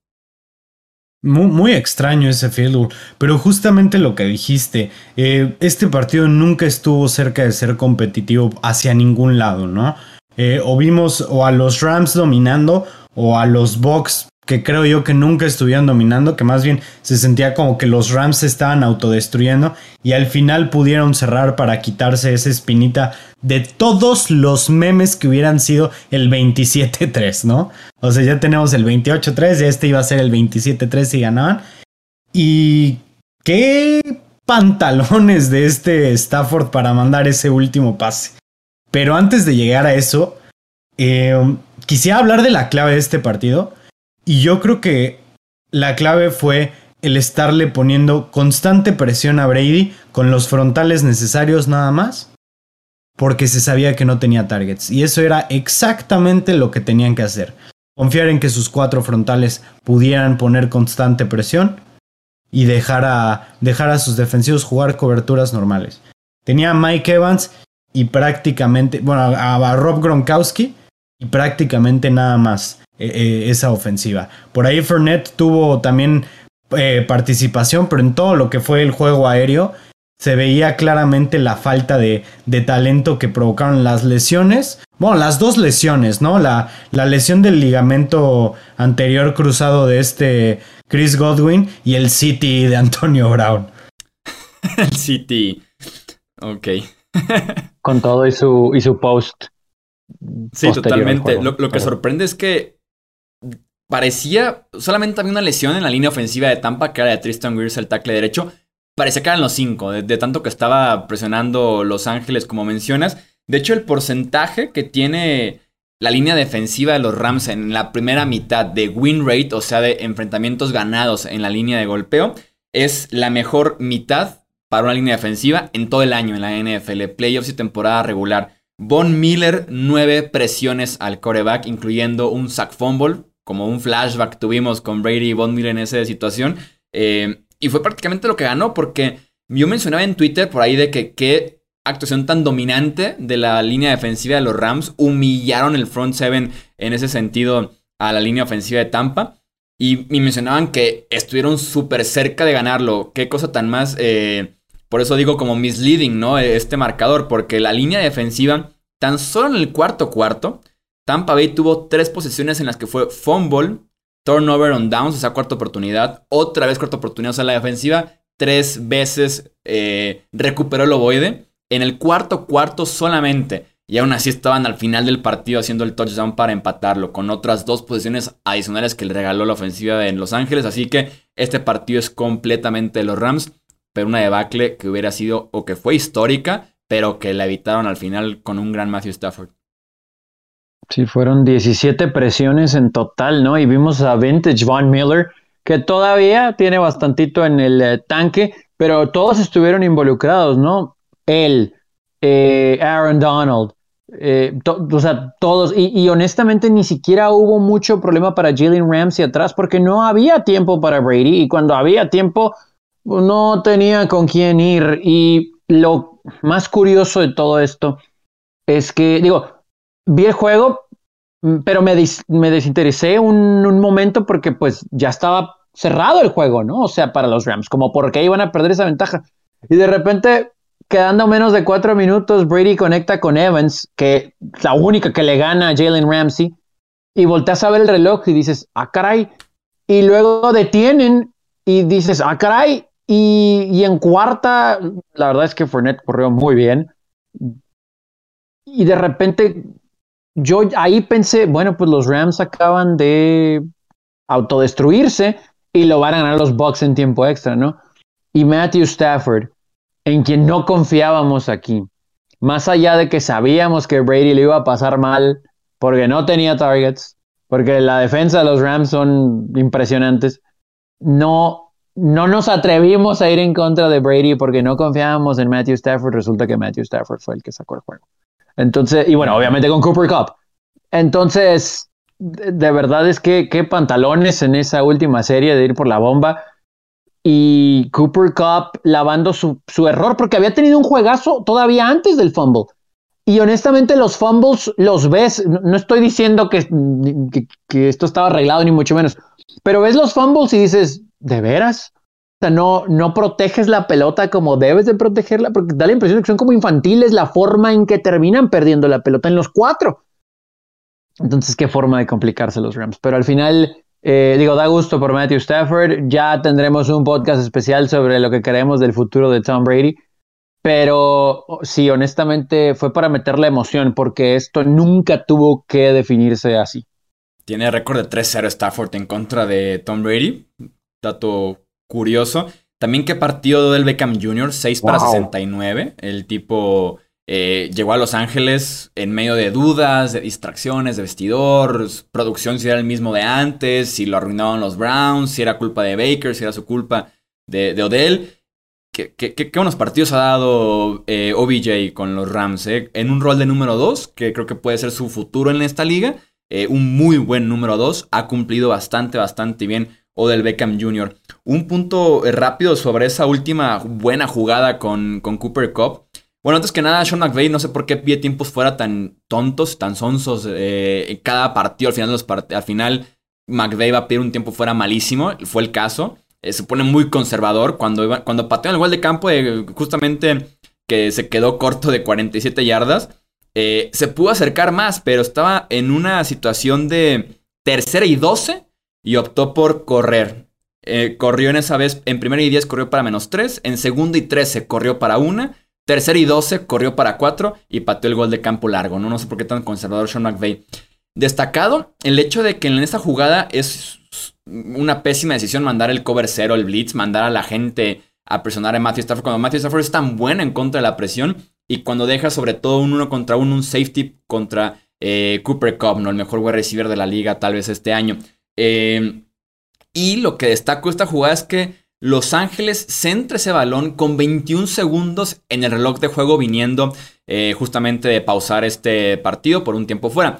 Muy, extraño ese field pero justamente lo que dijiste, eh, este partido nunca estuvo cerca de ser competitivo hacia ningún lado, ¿no? Eh, o vimos o a los Rams dominando o a los Bucks que creo yo que nunca estuvieron dominando, que más bien se sentía como que los Rams se estaban autodestruyendo y al final pudieron cerrar para quitarse esa espinita de todos los memes que hubieran sido el 27-3, ¿no? O sea, ya tenemos el 28-3 y este iba a ser el 27-3 y ganaban. Y qué pantalones de este Stafford para mandar ese último pase. Pero antes de llegar a eso, eh, quisiera hablar de la clave de este partido y yo creo que la clave fue el estarle poniendo constante presión a Brady con los frontales necesarios nada más, porque se sabía que no tenía targets. Y eso era exactamente lo que tenían que hacer. Confiar en que sus cuatro frontales pudieran poner constante presión y dejar a, dejar a sus defensivos jugar coberturas normales. Tenía Mike Evans y prácticamente, bueno, a Rob Gronkowski y prácticamente nada más. Eh, eh, esa ofensiva. Por ahí Fernet tuvo también eh, participación, pero en todo lo que fue el juego aéreo se veía claramente la falta de, de, talento que provocaron las lesiones. Bueno, las dos lesiones, ¿no? La, la lesión del ligamento anterior cruzado de este Chris Godwin y el City de Antonio Brown. el City. Ok. Con todo y su, y su post. Sí, totalmente. Lo, lo, que sorprende es que parecía, solamente había una lesión en la línea ofensiva de Tampa, que era de Tristan Wirfs, el tackle derecho. Parecía que eran los cinco, de, tanto que estaba presionando Los Ángeles, como mencionas. De hecho, el porcentaje que tiene la línea defensiva de los Rams en la primera mitad de win rate, o sea, de enfrentamientos ganados en la línea de golpeo, es la mejor mitad para una línea defensiva en todo el año en la NFL, playoffs y temporada regular. Von Miller, nueve presiones al coreback, incluyendo un sack fumble, como un flashback tuvimos con Brady y Von Miller en esa situación. Eh, y fue prácticamente lo que ganó, porque yo mencionaba en Twitter por ahí de que qué actuación tan dominante de la línea defensiva de los Rams. Humillaron el front seven en ese sentido a la línea ofensiva de Tampa. Y, mencionaban que estuvieron súper cerca de ganarlo. Qué cosa tan más... Eh, por eso digo como misleading, ¿no? Este marcador, porque la línea defensiva, tan solo en el cuarto cuarto, Tampa Bay tuvo tres posiciones en las que fue fumble, turnover on downs, o sea, cuarta oportunidad, otra vez cuarta oportunidad, o sea, la defensiva tres veces eh, recuperó el ovoide. En el cuarto cuarto solamente. Y aún así estaban al final del partido haciendo el touchdown para empatarlo, con otras dos posiciones adicionales que le regaló la ofensiva de Los Ángeles. Así que este partido es completamente de los Rams, pero una debacle que hubiera sido o que fue histórica, pero que la evitaron al final con un gran Matthew Stafford. Sí, fueron 17 presiones en total, ¿no? Y vimos a Vintage Von Miller, que todavía tiene bastantito en el eh, tanque, pero todos estuvieron involucrados, ¿no? Él, eh, Aaron Donald, eh, o sea, todos, y, honestamente ni siquiera hubo mucho problema para Jalen Ramsey atrás, porque no había tiempo para Brady, y cuando había tiempo, no tenía con quién ir. Y lo más curioso de todo esto es que, digo, vi el juego, mm, pero me, me desinteresé un, un, momento porque pues ya estaba cerrado el juego, ¿no? O sea, para los Rams, como porque iban a perder esa ventaja. Y de repente, quedando menos de cuatro minutos, Brady conecta con Evans, que es la única que le gana a Jalen Ramsey, y volteas a ver el reloj y dices, ah, caray. Y luego detienen y dices, ah, caray. Y, en cuarta, la verdad es que Fournette corrió muy bien. Y de repente yo ahí pensé, bueno, pues los Rams acaban de autodestruirse y lo van a ganar los Bucks en tiempo extra, ¿no? Y Matthew Stafford, en quien no confiábamos aquí, más allá de que sabíamos que Brady le iba a pasar mal porque no tenía targets, porque la defensa de los Rams son impresionantes, no, no nos atrevimos a ir en contra de Brady porque no confiábamos en Matthew Stafford. Resulta que Matthew Stafford fue el que sacó el juego. Entonces, y bueno, obviamente con Cooper Cup. Entonces, de, verdad es que qué pantalones en esa última serie de ir por la bomba. Y Cooper Cup lavando su, su error porque había tenido un juegazo todavía antes del fumble. Y honestamente los fumbles los ves, no, estoy diciendo que, que, esto estaba arreglado ni mucho menos, pero ves los fumbles y dices, ¿de veras? O sea, no, no proteges la pelota como debes de protegerla, porque da la impresión de que son como infantiles la forma en que terminan perdiendo la pelota en los cuatro. Entonces, qué forma de complicarse los Rams. Pero al final, Eh, digo, da gusto por Matthew Stafford. Ya tendremos un podcast especial sobre lo que queremos del futuro de Tom Brady. Pero sí, honestamente fue para meterle emoción porque esto nunca tuvo que definirse así. Tiene récord de 3-0 Stafford en contra de Tom Brady. Dato curioso. También qué partido del Beckham Jr., 6 para 69. El tipo eh, llegó a Los Ángeles en medio de dudas, de distracciones, de vestidor, producción si era el mismo de antes, si lo arruinaban los Browns, si era culpa de Baker, si era su culpa de, de Odell. ¿Qué, buenos partidos ha dado eh, OBJ con los Rams? Eh? En un rol de número 2, que creo que puede ser su futuro en esta liga. Eh, un muy buen número 2. Ha cumplido bastante, bastante bien Odell Beckham Jr. Un punto rápido sobre esa última buena jugada con, con Cooper Cup. Bueno, antes que nada, Sean McVay, no sé por qué pide tiempos fuera tan tontos, tan sonsos. en cada partido, al final, los al final, McVay va a pedir un tiempo fuera malísimo. Fue el caso. Eh, se pone muy conservador. Cuando, cuando pateó el gol de campo, eh, justamente que se quedó corto de 47 yardas, eh, se pudo acercar más, pero estaba en una situación de tercera y 12 y optó por correr. corrió en esa vez, en primera y 10 corrió para menos 3, en segunda y 13 corrió para 1, tercera y 12 corrió para 4 y pateó el gol de campo largo. No, no sé por qué tan conservador Sean McVay. Destacado el hecho de que en esta jugada es una pésima decisión mandar el cover cero, el blitz, mandar a la gente a presionar a Matthew Stafford. Cuando Matthew Stafford es tan buena en contra de la presión y cuando deja sobre todo un uno contra uno, un safety contra eh, Cooper Cup, ¿no? el mejor wide receiver de la liga tal vez este año. Eh, y lo que destaco esta jugada es que Los Ángeles centra ese balón con 21 segundos en el reloj de juego viniendo eh, justamente de pausar este partido por un tiempo fuera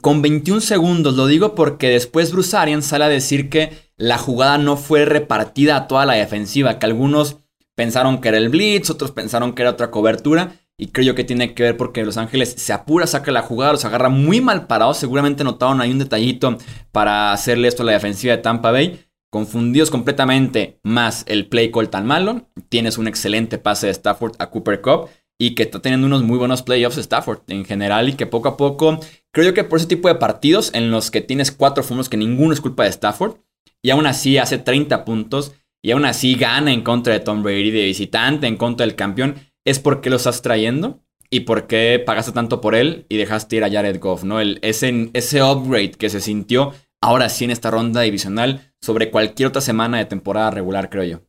con 21 segundos. Lo digo porque después Bruce Arians sale a decir que la jugada no fue repartida a toda la defensiva, que algunos pensaron que era el blitz, otros pensaron que era otra cobertura. Y creo que tiene que ver porque Los Ángeles se apura, saca la jugada, los agarra muy mal parados. Seguramente notaron ahí un detallito para hacerle esto a la defensiva de Tampa Bay. Confundidos completamente, más el play call tan malo. Tienes un excelente pase de Stafford a Cooper Cup y que está teniendo unos muy buenos playoffs Stafford en general y que poco a poco Creo yo que por ese tipo de partidos en los que tienes cuatro fumos que ninguno es culpa de Stafford y aún así hace 30 puntos y aún así gana en contra de Tom Brady de visitante, en contra del campeón, es porque lo estás trayendo y porque pagaste tanto por él y dejaste ir a Jared Goff, ¿no? El, ese, ese upgrade que se sintió ahora sí en esta ronda divisional sobre cualquier otra semana de temporada regular, creo yo.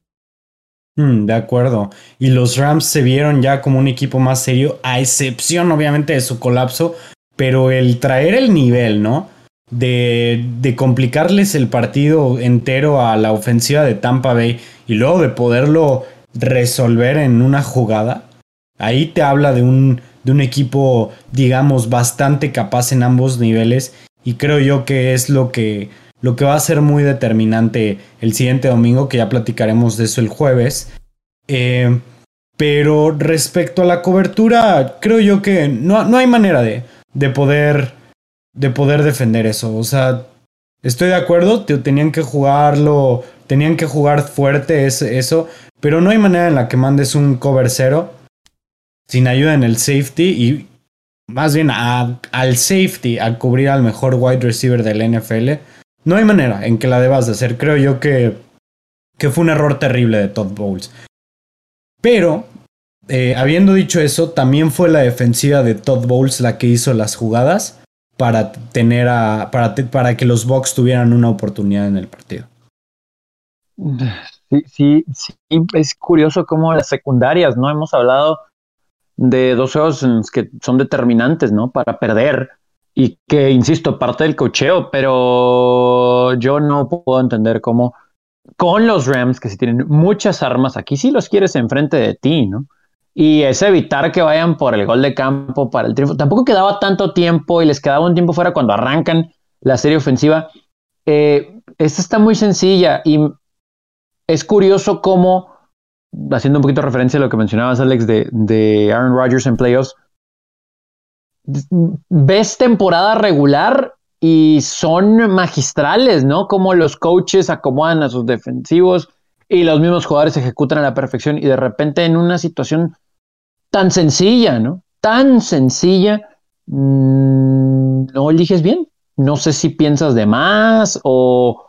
Mm, de acuerdo. Y los Rams se vieron ya como un equipo más serio, a excepción obviamente de su colapso pero el traer el nivel, ¿no? De, de, complicarles el partido entero a la ofensiva de Tampa Bay y luego de poderlo resolver en una jugada, ahí te habla de un, de un equipo, digamos, bastante capaz en ambos niveles y creo yo que es lo que, lo que va a ser muy determinante el siguiente domingo, que ya platicaremos de eso el jueves. Eh, pero respecto a la cobertura, creo yo que no, no hay manera de de poder, de poder defender eso. O sea, estoy de acuerdo, tenían que jugarlo, tenían que jugar fuerte eso, pero no hay manera en la que mandes un cover cero sin ayuda en el safety y más bien al safety a cubrir al mejor wide receiver del NFL. No hay manera en que la debas de hacer. Creo yo que, que fue un error terrible de Todd Bowles. Pero eh, habiendo dicho eso, también fue la defensiva de Todd Bowles la que hizo las jugadas para tener a, para, para que los Bucks tuvieran una oportunidad en el partido. Sí, sí, es curioso cómo las secundarias, ¿no? Hemos hablado de dos juegos que son determinantes, ¿no? Para perder y que, insisto, parte del cocheo, pero yo no puedo entender cómo con los Rams, que si tienen muchas armas, aquí sí los quieres enfrente de ti, ¿no? y es evitar que vayan por el gol de campo para el triunfo. Tampoco quedaba tanto tiempo y les quedaba un tiempo fuera cuando arrancan la serie ofensiva. Eh, esta está muy sencilla y es curioso cómo, haciendo un poquito referencia a lo que mencionabas, Alex, de, de Aaron Rodgers en playoffs, ves temporada regular y son magistrales, ¿no? Como los coaches acomodan a sus defensivos y los mismos jugadores ejecutan a la perfección y de repente en una situación tan sencilla, ¿no? Tan sencilla, mm, no eliges bien, no sé si piensas de más o,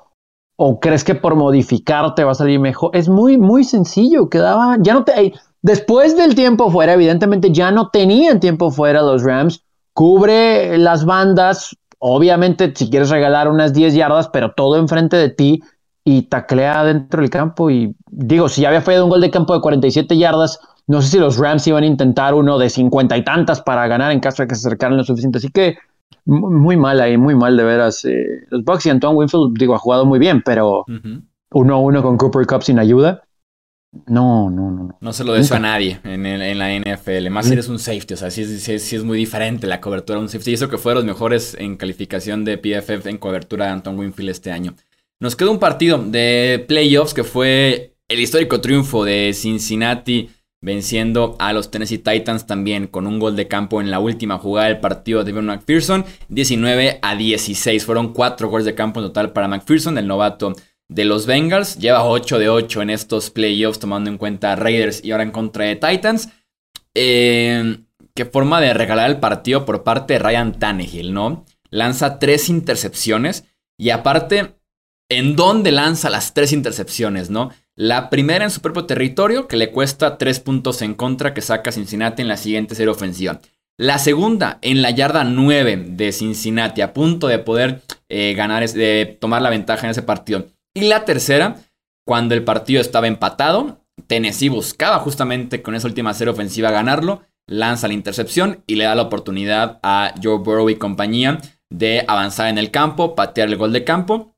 o crees que por modificarte va a salir mejor. Es muy, muy sencillo. Quedaba, ya no te, después del tiempo fuera, evidentemente ya no tenían tiempo fuera los Rams. Cubre las bandas, obviamente si quieres regalar unas 10 yardas, pero todo enfrente de ti y taclea dentro del campo. Y digo, si ya había fallado un gol de campo de 47 yardas, no sé si los Rams iban a intentar uno de 50 y tantas para ganar en caso de que se acercaran lo suficiente. Así que muy mal ahí, muy mal de veras. Eh, los Bucks y Antoine Winfield, digo, ha jugado muy bien, pero uno a uno con Cooper Cup sin ayuda. No, no, no. No, se lo deseo a nadie en, en, la NFL. Más si eres un safety. O sea, sí, es muy diferente la cobertura de un safety. Y eso que fue los mejores en calificación de PFF en cobertura de Anton Winfield este año. Nos quedó un partido de playoffs que fue el histórico triunfo de Cincinnati venciendo a los Tennessee Titans también con un gol de campo en la última jugada del partido de Devon McPherson, 19 a 16. Fueron cuatro goles de campo en total para McPherson, el novato de los Bengals. Lleva 8 de 8 en estos playoffs, tomando en cuenta Raiders y ahora en contra de Titans. Eh, qué forma de regalar el partido por parte de Ryan Tannehill, ¿no? Lanza tres intercepciones y aparte en dónde lanza las tres intercepciones, ¿no? La primera en su propio territorio, que le cuesta tres puntos en contra, que saca Cincinnati en la siguiente serie ofensiva. La segunda en la yarda 9 de Cincinnati, a punto de poder eh, ganar, de tomar la ventaja en ese partido. Y la tercera, cuando el partido estaba empatado, Tennessee buscaba justamente con esa última serie ofensiva ganarlo, lanza la intercepción y le da la oportunidad a Joe Burrow y compañía de avanzar en el campo, patear el gol de campo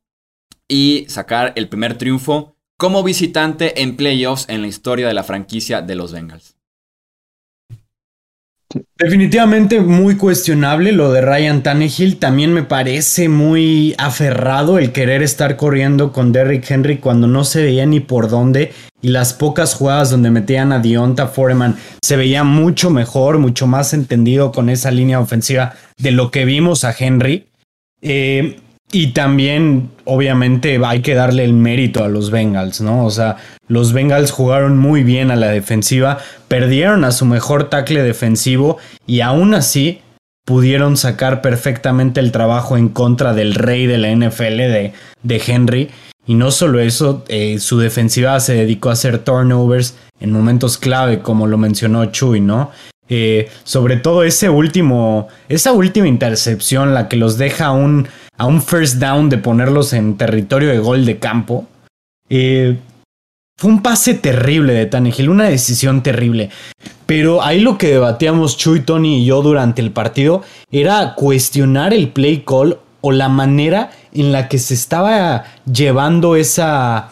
y sacar el primer triunfo como visitante en playoffs en la historia de la franquicia de los Bengals. Definitivamente muy cuestionable lo de Ryan Tannehill. También me parece muy aferrado el querer estar corriendo con Derrick Henry cuando no se veía ni por dónde. Y las pocas jugadas donde metían a Dionta Foreman se veía mucho mejor, mucho más entendido con esa línea ofensiva de lo que vimos a Henry. Eh, y también, obviamente, hay que darle el mérito a los Bengals, ¿no? O sea, los Bengals jugaron muy bien a la defensiva, perdieron a su mejor tackle defensivo y aún así pudieron sacar perfectamente el trabajo en contra del rey de la NFL, de, de Henry. Y no solo eso, eh, su defensiva se dedicó a hacer turnovers en momentos clave, como lo mencionó Chuy, ¿no? Eh, sobre todo ese último, esa última intercepción, la que los deja un a un first down de ponerlos en territorio de gol de campo. Eh, fue un pase terrible de Tannehill, una decisión terrible. Pero ahí lo que debatíamos Chuy, Tony y yo durante el partido era cuestionar el play call o la manera en la que se estaba llevando esa,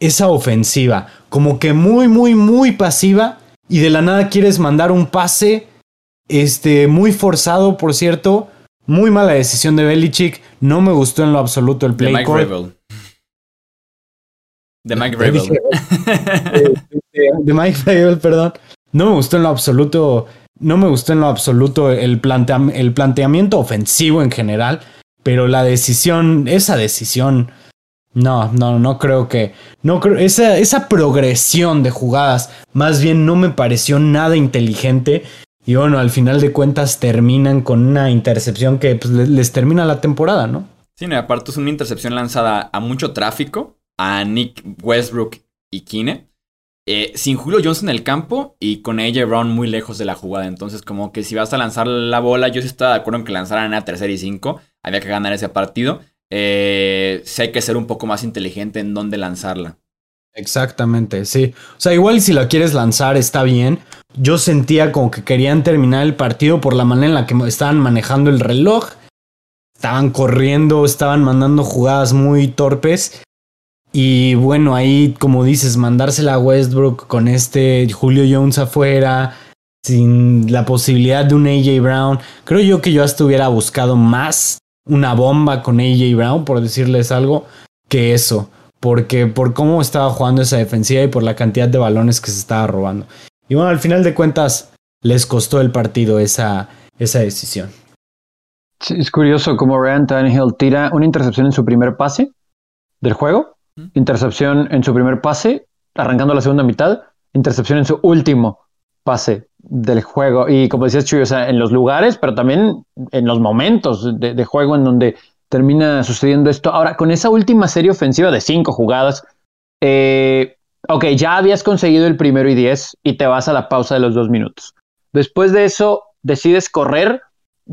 esa ofensiva. Como que muy, muy, muy pasiva y de la nada quieres mandar un pase este, muy forzado, por cierto, muy mala decisión de Belichick. No me gustó en lo absoluto el play de Mike call. De Mike Rabel. De, Mike Rabel, perdón. No me gustó en lo absoluto. No me gustó en lo absoluto el, el planteamiento ofensivo en general. Pero la decisión, esa decisión. No, no, no creo que. No creo. Esa, esa progresión de jugadas. Más bien no me pareció nada inteligente. Y bueno, al final de cuentas terminan con una intercepción que pues, les termina la temporada, ¿no? Sí, no, aparte es una intercepción lanzada a mucho tráfico, a Nick Westbrook y Kine. Eh, sin Julio Johnson en el campo y con AJ Brown muy lejos de la jugada. Entonces, como que si vas a lanzar la bola, yo sí estaba de acuerdo en que lanzaran a tercera y cinco. Había que ganar ese partido. Eh, sí hay que ser un poco más inteligente en dónde lanzarla. Exactamente, sí. O sea, igual si la quieres lanzar está bien. Yo sentía como que querían terminar el partido por la manera en la que estaban manejando el reloj. Estaban corriendo, estaban mandando jugadas muy torpes. Y bueno, ahí, como dices, mandársela a Westbrook con este Julio Jones afuera, sin la posibilidad de un AJ Brown. Creo yo que yo hasta hubiera buscado más una bomba con AJ Brown, por decirles algo, que eso porque por cómo estaba jugando esa defensiva y por la cantidad de balones que se estaba robando. Y bueno, al final de cuentas les costó el partido esa, esa decisión. es curioso cómo Ryan Tannehill tira una intercepción en su primer pase del juego, intercepción en su primer pase, arrancando la segunda mitad, intercepción en su último pase del juego. Y como decías, Chuy, o sea, en los lugares, pero también en los momentos de, de juego en donde termina sucediendo esto. Ahora, con esa última serie ofensiva de cinco jugadas, eh, ok, ya habías conseguido el primero y diez y te vas a la pausa de los dos minutos. Después de eso, decides correr,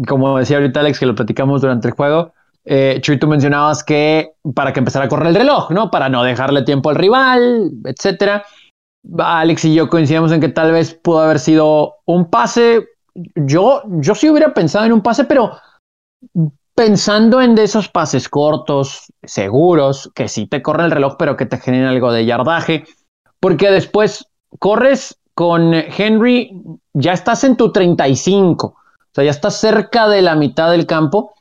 como decía ahorita Alex, que lo platicamos durante el juego. Eh, Chuy, tú mencionabas que para que empezara a correr el reloj, ¿no? Para no dejarle tiempo al rival, etcétera. Alex y yo coincidimos en que tal vez pudo haber sido un pase. Yo, yo sí hubiera pensado en un pase, pero pensando en esos pases cortos, seguros, que sí te corren el reloj, pero que te generen algo de yardaje, porque después corres con Henry, ya estás en tu 35, o sea, ya estás cerca de la mitad del campo,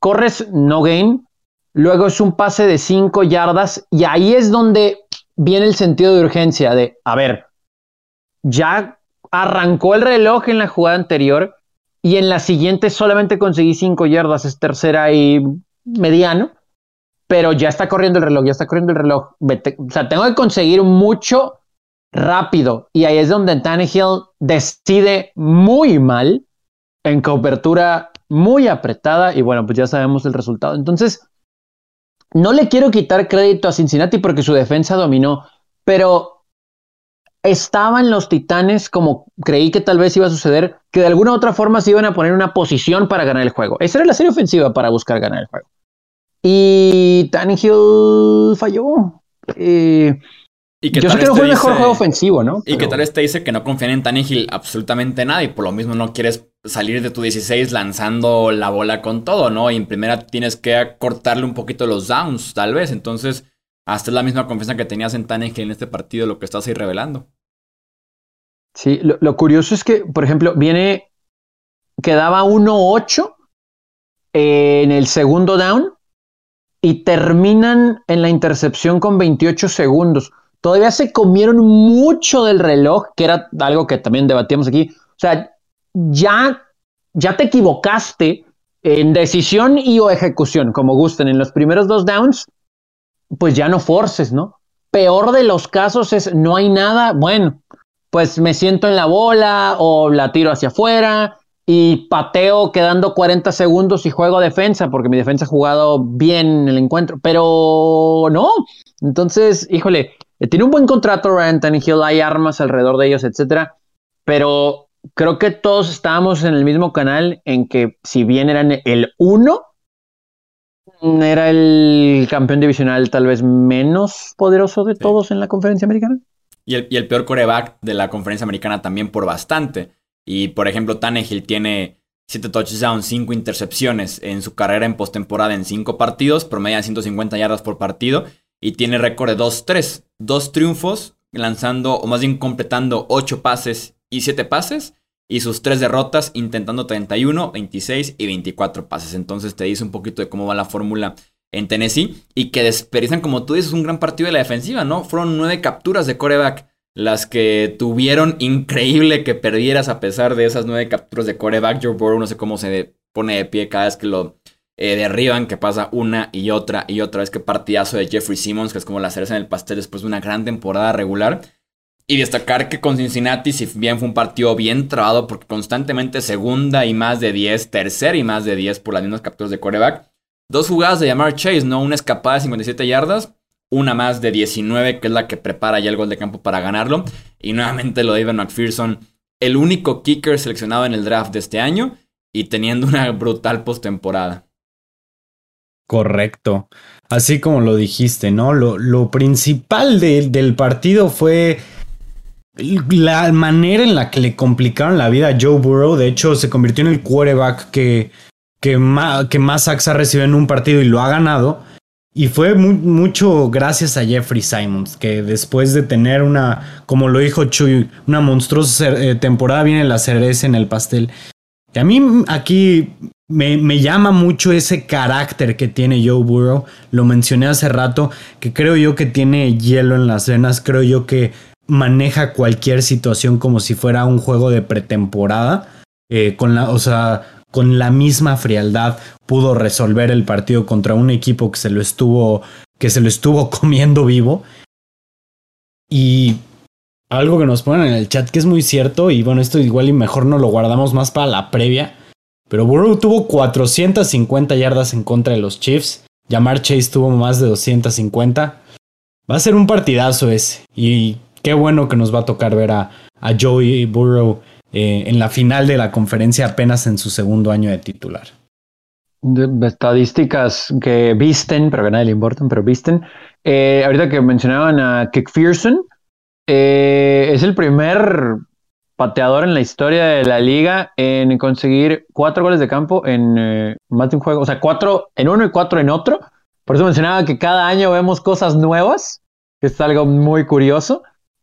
corres no gain, luego es un pase de 5 yardas y ahí es donde viene el sentido de urgencia de, a ver, ya arrancó el reloj en la jugada anterior y en la siguiente solamente conseguí 5 yardas, es tercera y mediano, pero ya está corriendo el reloj, ya está corriendo el reloj. o sea, tengo que conseguir mucho rápido y ahí es donde Tannehill decide muy mal en cobertura muy apretada y bueno, pues ya sabemos el resultado. Entonces, no le quiero quitar crédito a Cincinnati porque su defensa dominó, pero estaban los Titanes como creí que tal vez iba a suceder, que de alguna u otra forma se iban a poner una posición para ganar el juego. Esa era la serie ofensiva para buscar ganar el juego. Y Tannehill falló. Eh, y Yo sé que no fue el mejor juego ofensivo, ¿no? Y que tal vez te dice que no confían en Tannehill absolutamente nada y por lo mismo no quieres salir de tu 16 lanzando la bola con todo, ¿no? Y en primera tienes que cortarle un poquito los downs, tal vez. Entonces, hasta es la misma confianza que tenías en Tannehill en este partido, lo que estás ahí revelando. Sí, lo, curioso es que, por ejemplo, viene, quedaba 1-8 en el segundo down y terminan en la intercepción con 28 segundos todavía se comieron mucho del reloj, que era algo que también debatíamos aquí. O sea, ya, ya te equivocaste en decisión y o ejecución, como gusten. En los primeros dos downs, pues ya no forces, ¿no? Peor de los casos es no hay nada, bueno, pues me siento en la bola o la tiro hacia afuera y pateo quedando 40 segundos y juego defensa, porque mi defensa ha jugado bien en el encuentro, pero no. Entonces, híjole, eh, tiene un buen contrato Ryan Tannehill, hay armas alrededor de ellos, etcétera, pero creo que todos estábamos en el mismo canal en que si bien eran el uno, era el campeón divisional tal vez menos poderoso de todos en la conferencia americana. Y el, y el, peor coreback de la conferencia americana también por bastante. Y por ejemplo, Tannehill tiene 7 touchdowns, 5 intercepciones en su carrera en postemporada en 5 partidos, promedia 150 yardas por partido y tiene récord de 2-3. Dos triunfos, lanzando, o más bien completando 8 pases y 7 pases. Y sus 3 derrotas, intentando 31, 26 y 24 pases. Entonces te dice un poquito de cómo va la fórmula en Tennessee. Y que desperdician, como tú dices, un gran partido de la defensiva, ¿no? Fueron 9 capturas de coreback las que tuvieron. Increíble que perdieras a pesar de esas 9 capturas de coreback. Joe Burrow no sé cómo se pone de pie cada vez que lo eh, derriban, que pasa una y otra y otra vez. Que partidazo de Jeffrey Simmons, que es como la cereza en el pastel después de una gran temporada regular. Y destacar que con Cincinnati, si bien fue un partido bien trabado, porque constantemente segunda y más de 10, tercera y más de 10 por las mismas capturas de coreback. Dos jugadas de llamar Chase, ¿no? Una escapada de 57 yardas, una más de 19, que es la que prepara ya el gol de campo para ganarlo. Y nuevamente lo de Ivan McPherson, el único kicker seleccionado en el draft de este año y teniendo una brutal postemporada. Correcto. Así como lo dijiste, ¿no? Lo, lo principal del partido fue la manera en la que le complicaron la vida a Joe Burrow. De hecho, se convirtió en el quarterback que, que, más, que más sacks ha recibido en un partido y lo ha ganado. Y fue mucho gracias a Jeffrey Simons, que después de tener una, como lo dijo Chuy, una monstruosa eh, temporada, viene la cereza en el pastel. Y a mí aquí me, llama mucho ese carácter que tiene Joe Burrow. Lo mencioné hace rato, que creo yo que tiene hielo en las venas. Creo yo que maneja cualquier situación como si fuera un juego de pretemporada. Eh, con la, o sea, con la misma frialdad pudo resolver el partido contra un equipo que se lo estuvo, que se lo estuvo comiendo vivo. Y algo que nos ponen en el chat que es muy cierto, y bueno, esto igual y mejor no lo guardamos más para la previa Pero Burrow tuvo 450 yardas en contra de los Chiefs. Jamar Chase tuvo más de 250. Va a ser un partidazo ese. Y qué bueno que nos va a tocar ver a, a Joey Burrow eh, en la final de la conferencia apenas en su segundo año de titular. Estadísticas que visten, pero que a nadie le importan, pero visten. Eh, ahorita que mencionaban a Kickfearson, eh, es el primer pateador en la historia de la liga en conseguir cuatro goles de campo en eh, más de un juego, o sea, cuatro en uno y cuatro en otro. Por eso mencionaba que cada año vemos cosas nuevas, que es algo muy curioso.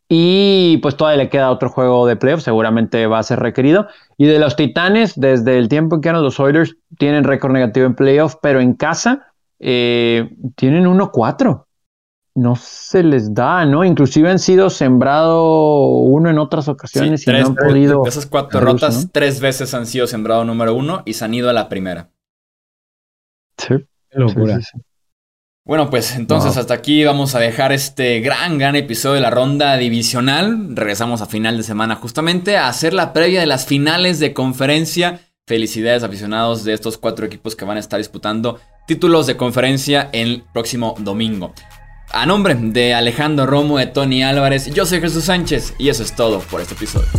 Y pues todavía le queda otro juego de playoff, seguramente va a ser requerido. Y de los Titanes, desde el tiempo que eran los Oilers, tienen récord negativo en playoff, pero en casa eh, tienen 1-4 no se les da, ¿no? Inclusive han sido sembrado uno en otras ocasiones y no han podido. De esas cuatro derrotas, tres veces han sido sembrado número uno y se han ido a la primera. Sí. locura. Bueno, pues entonces hasta aquí vamos a dejar este gran, gran episodio de la ronda divisional. Regresamos a final de semana justamente a hacer la previa de las finales de conferencia. Felicidades aficionados de estos cuatro equipos que van a estar disputando títulos de conferencia el próximo domingo. A nombre de Alejandro Romo, de Tony Álvarez, yo soy Jesús Sánchez y eso es todo por este episodio.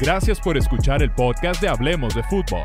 Gracias por escuchar el podcast de Hablemos de Fútbol.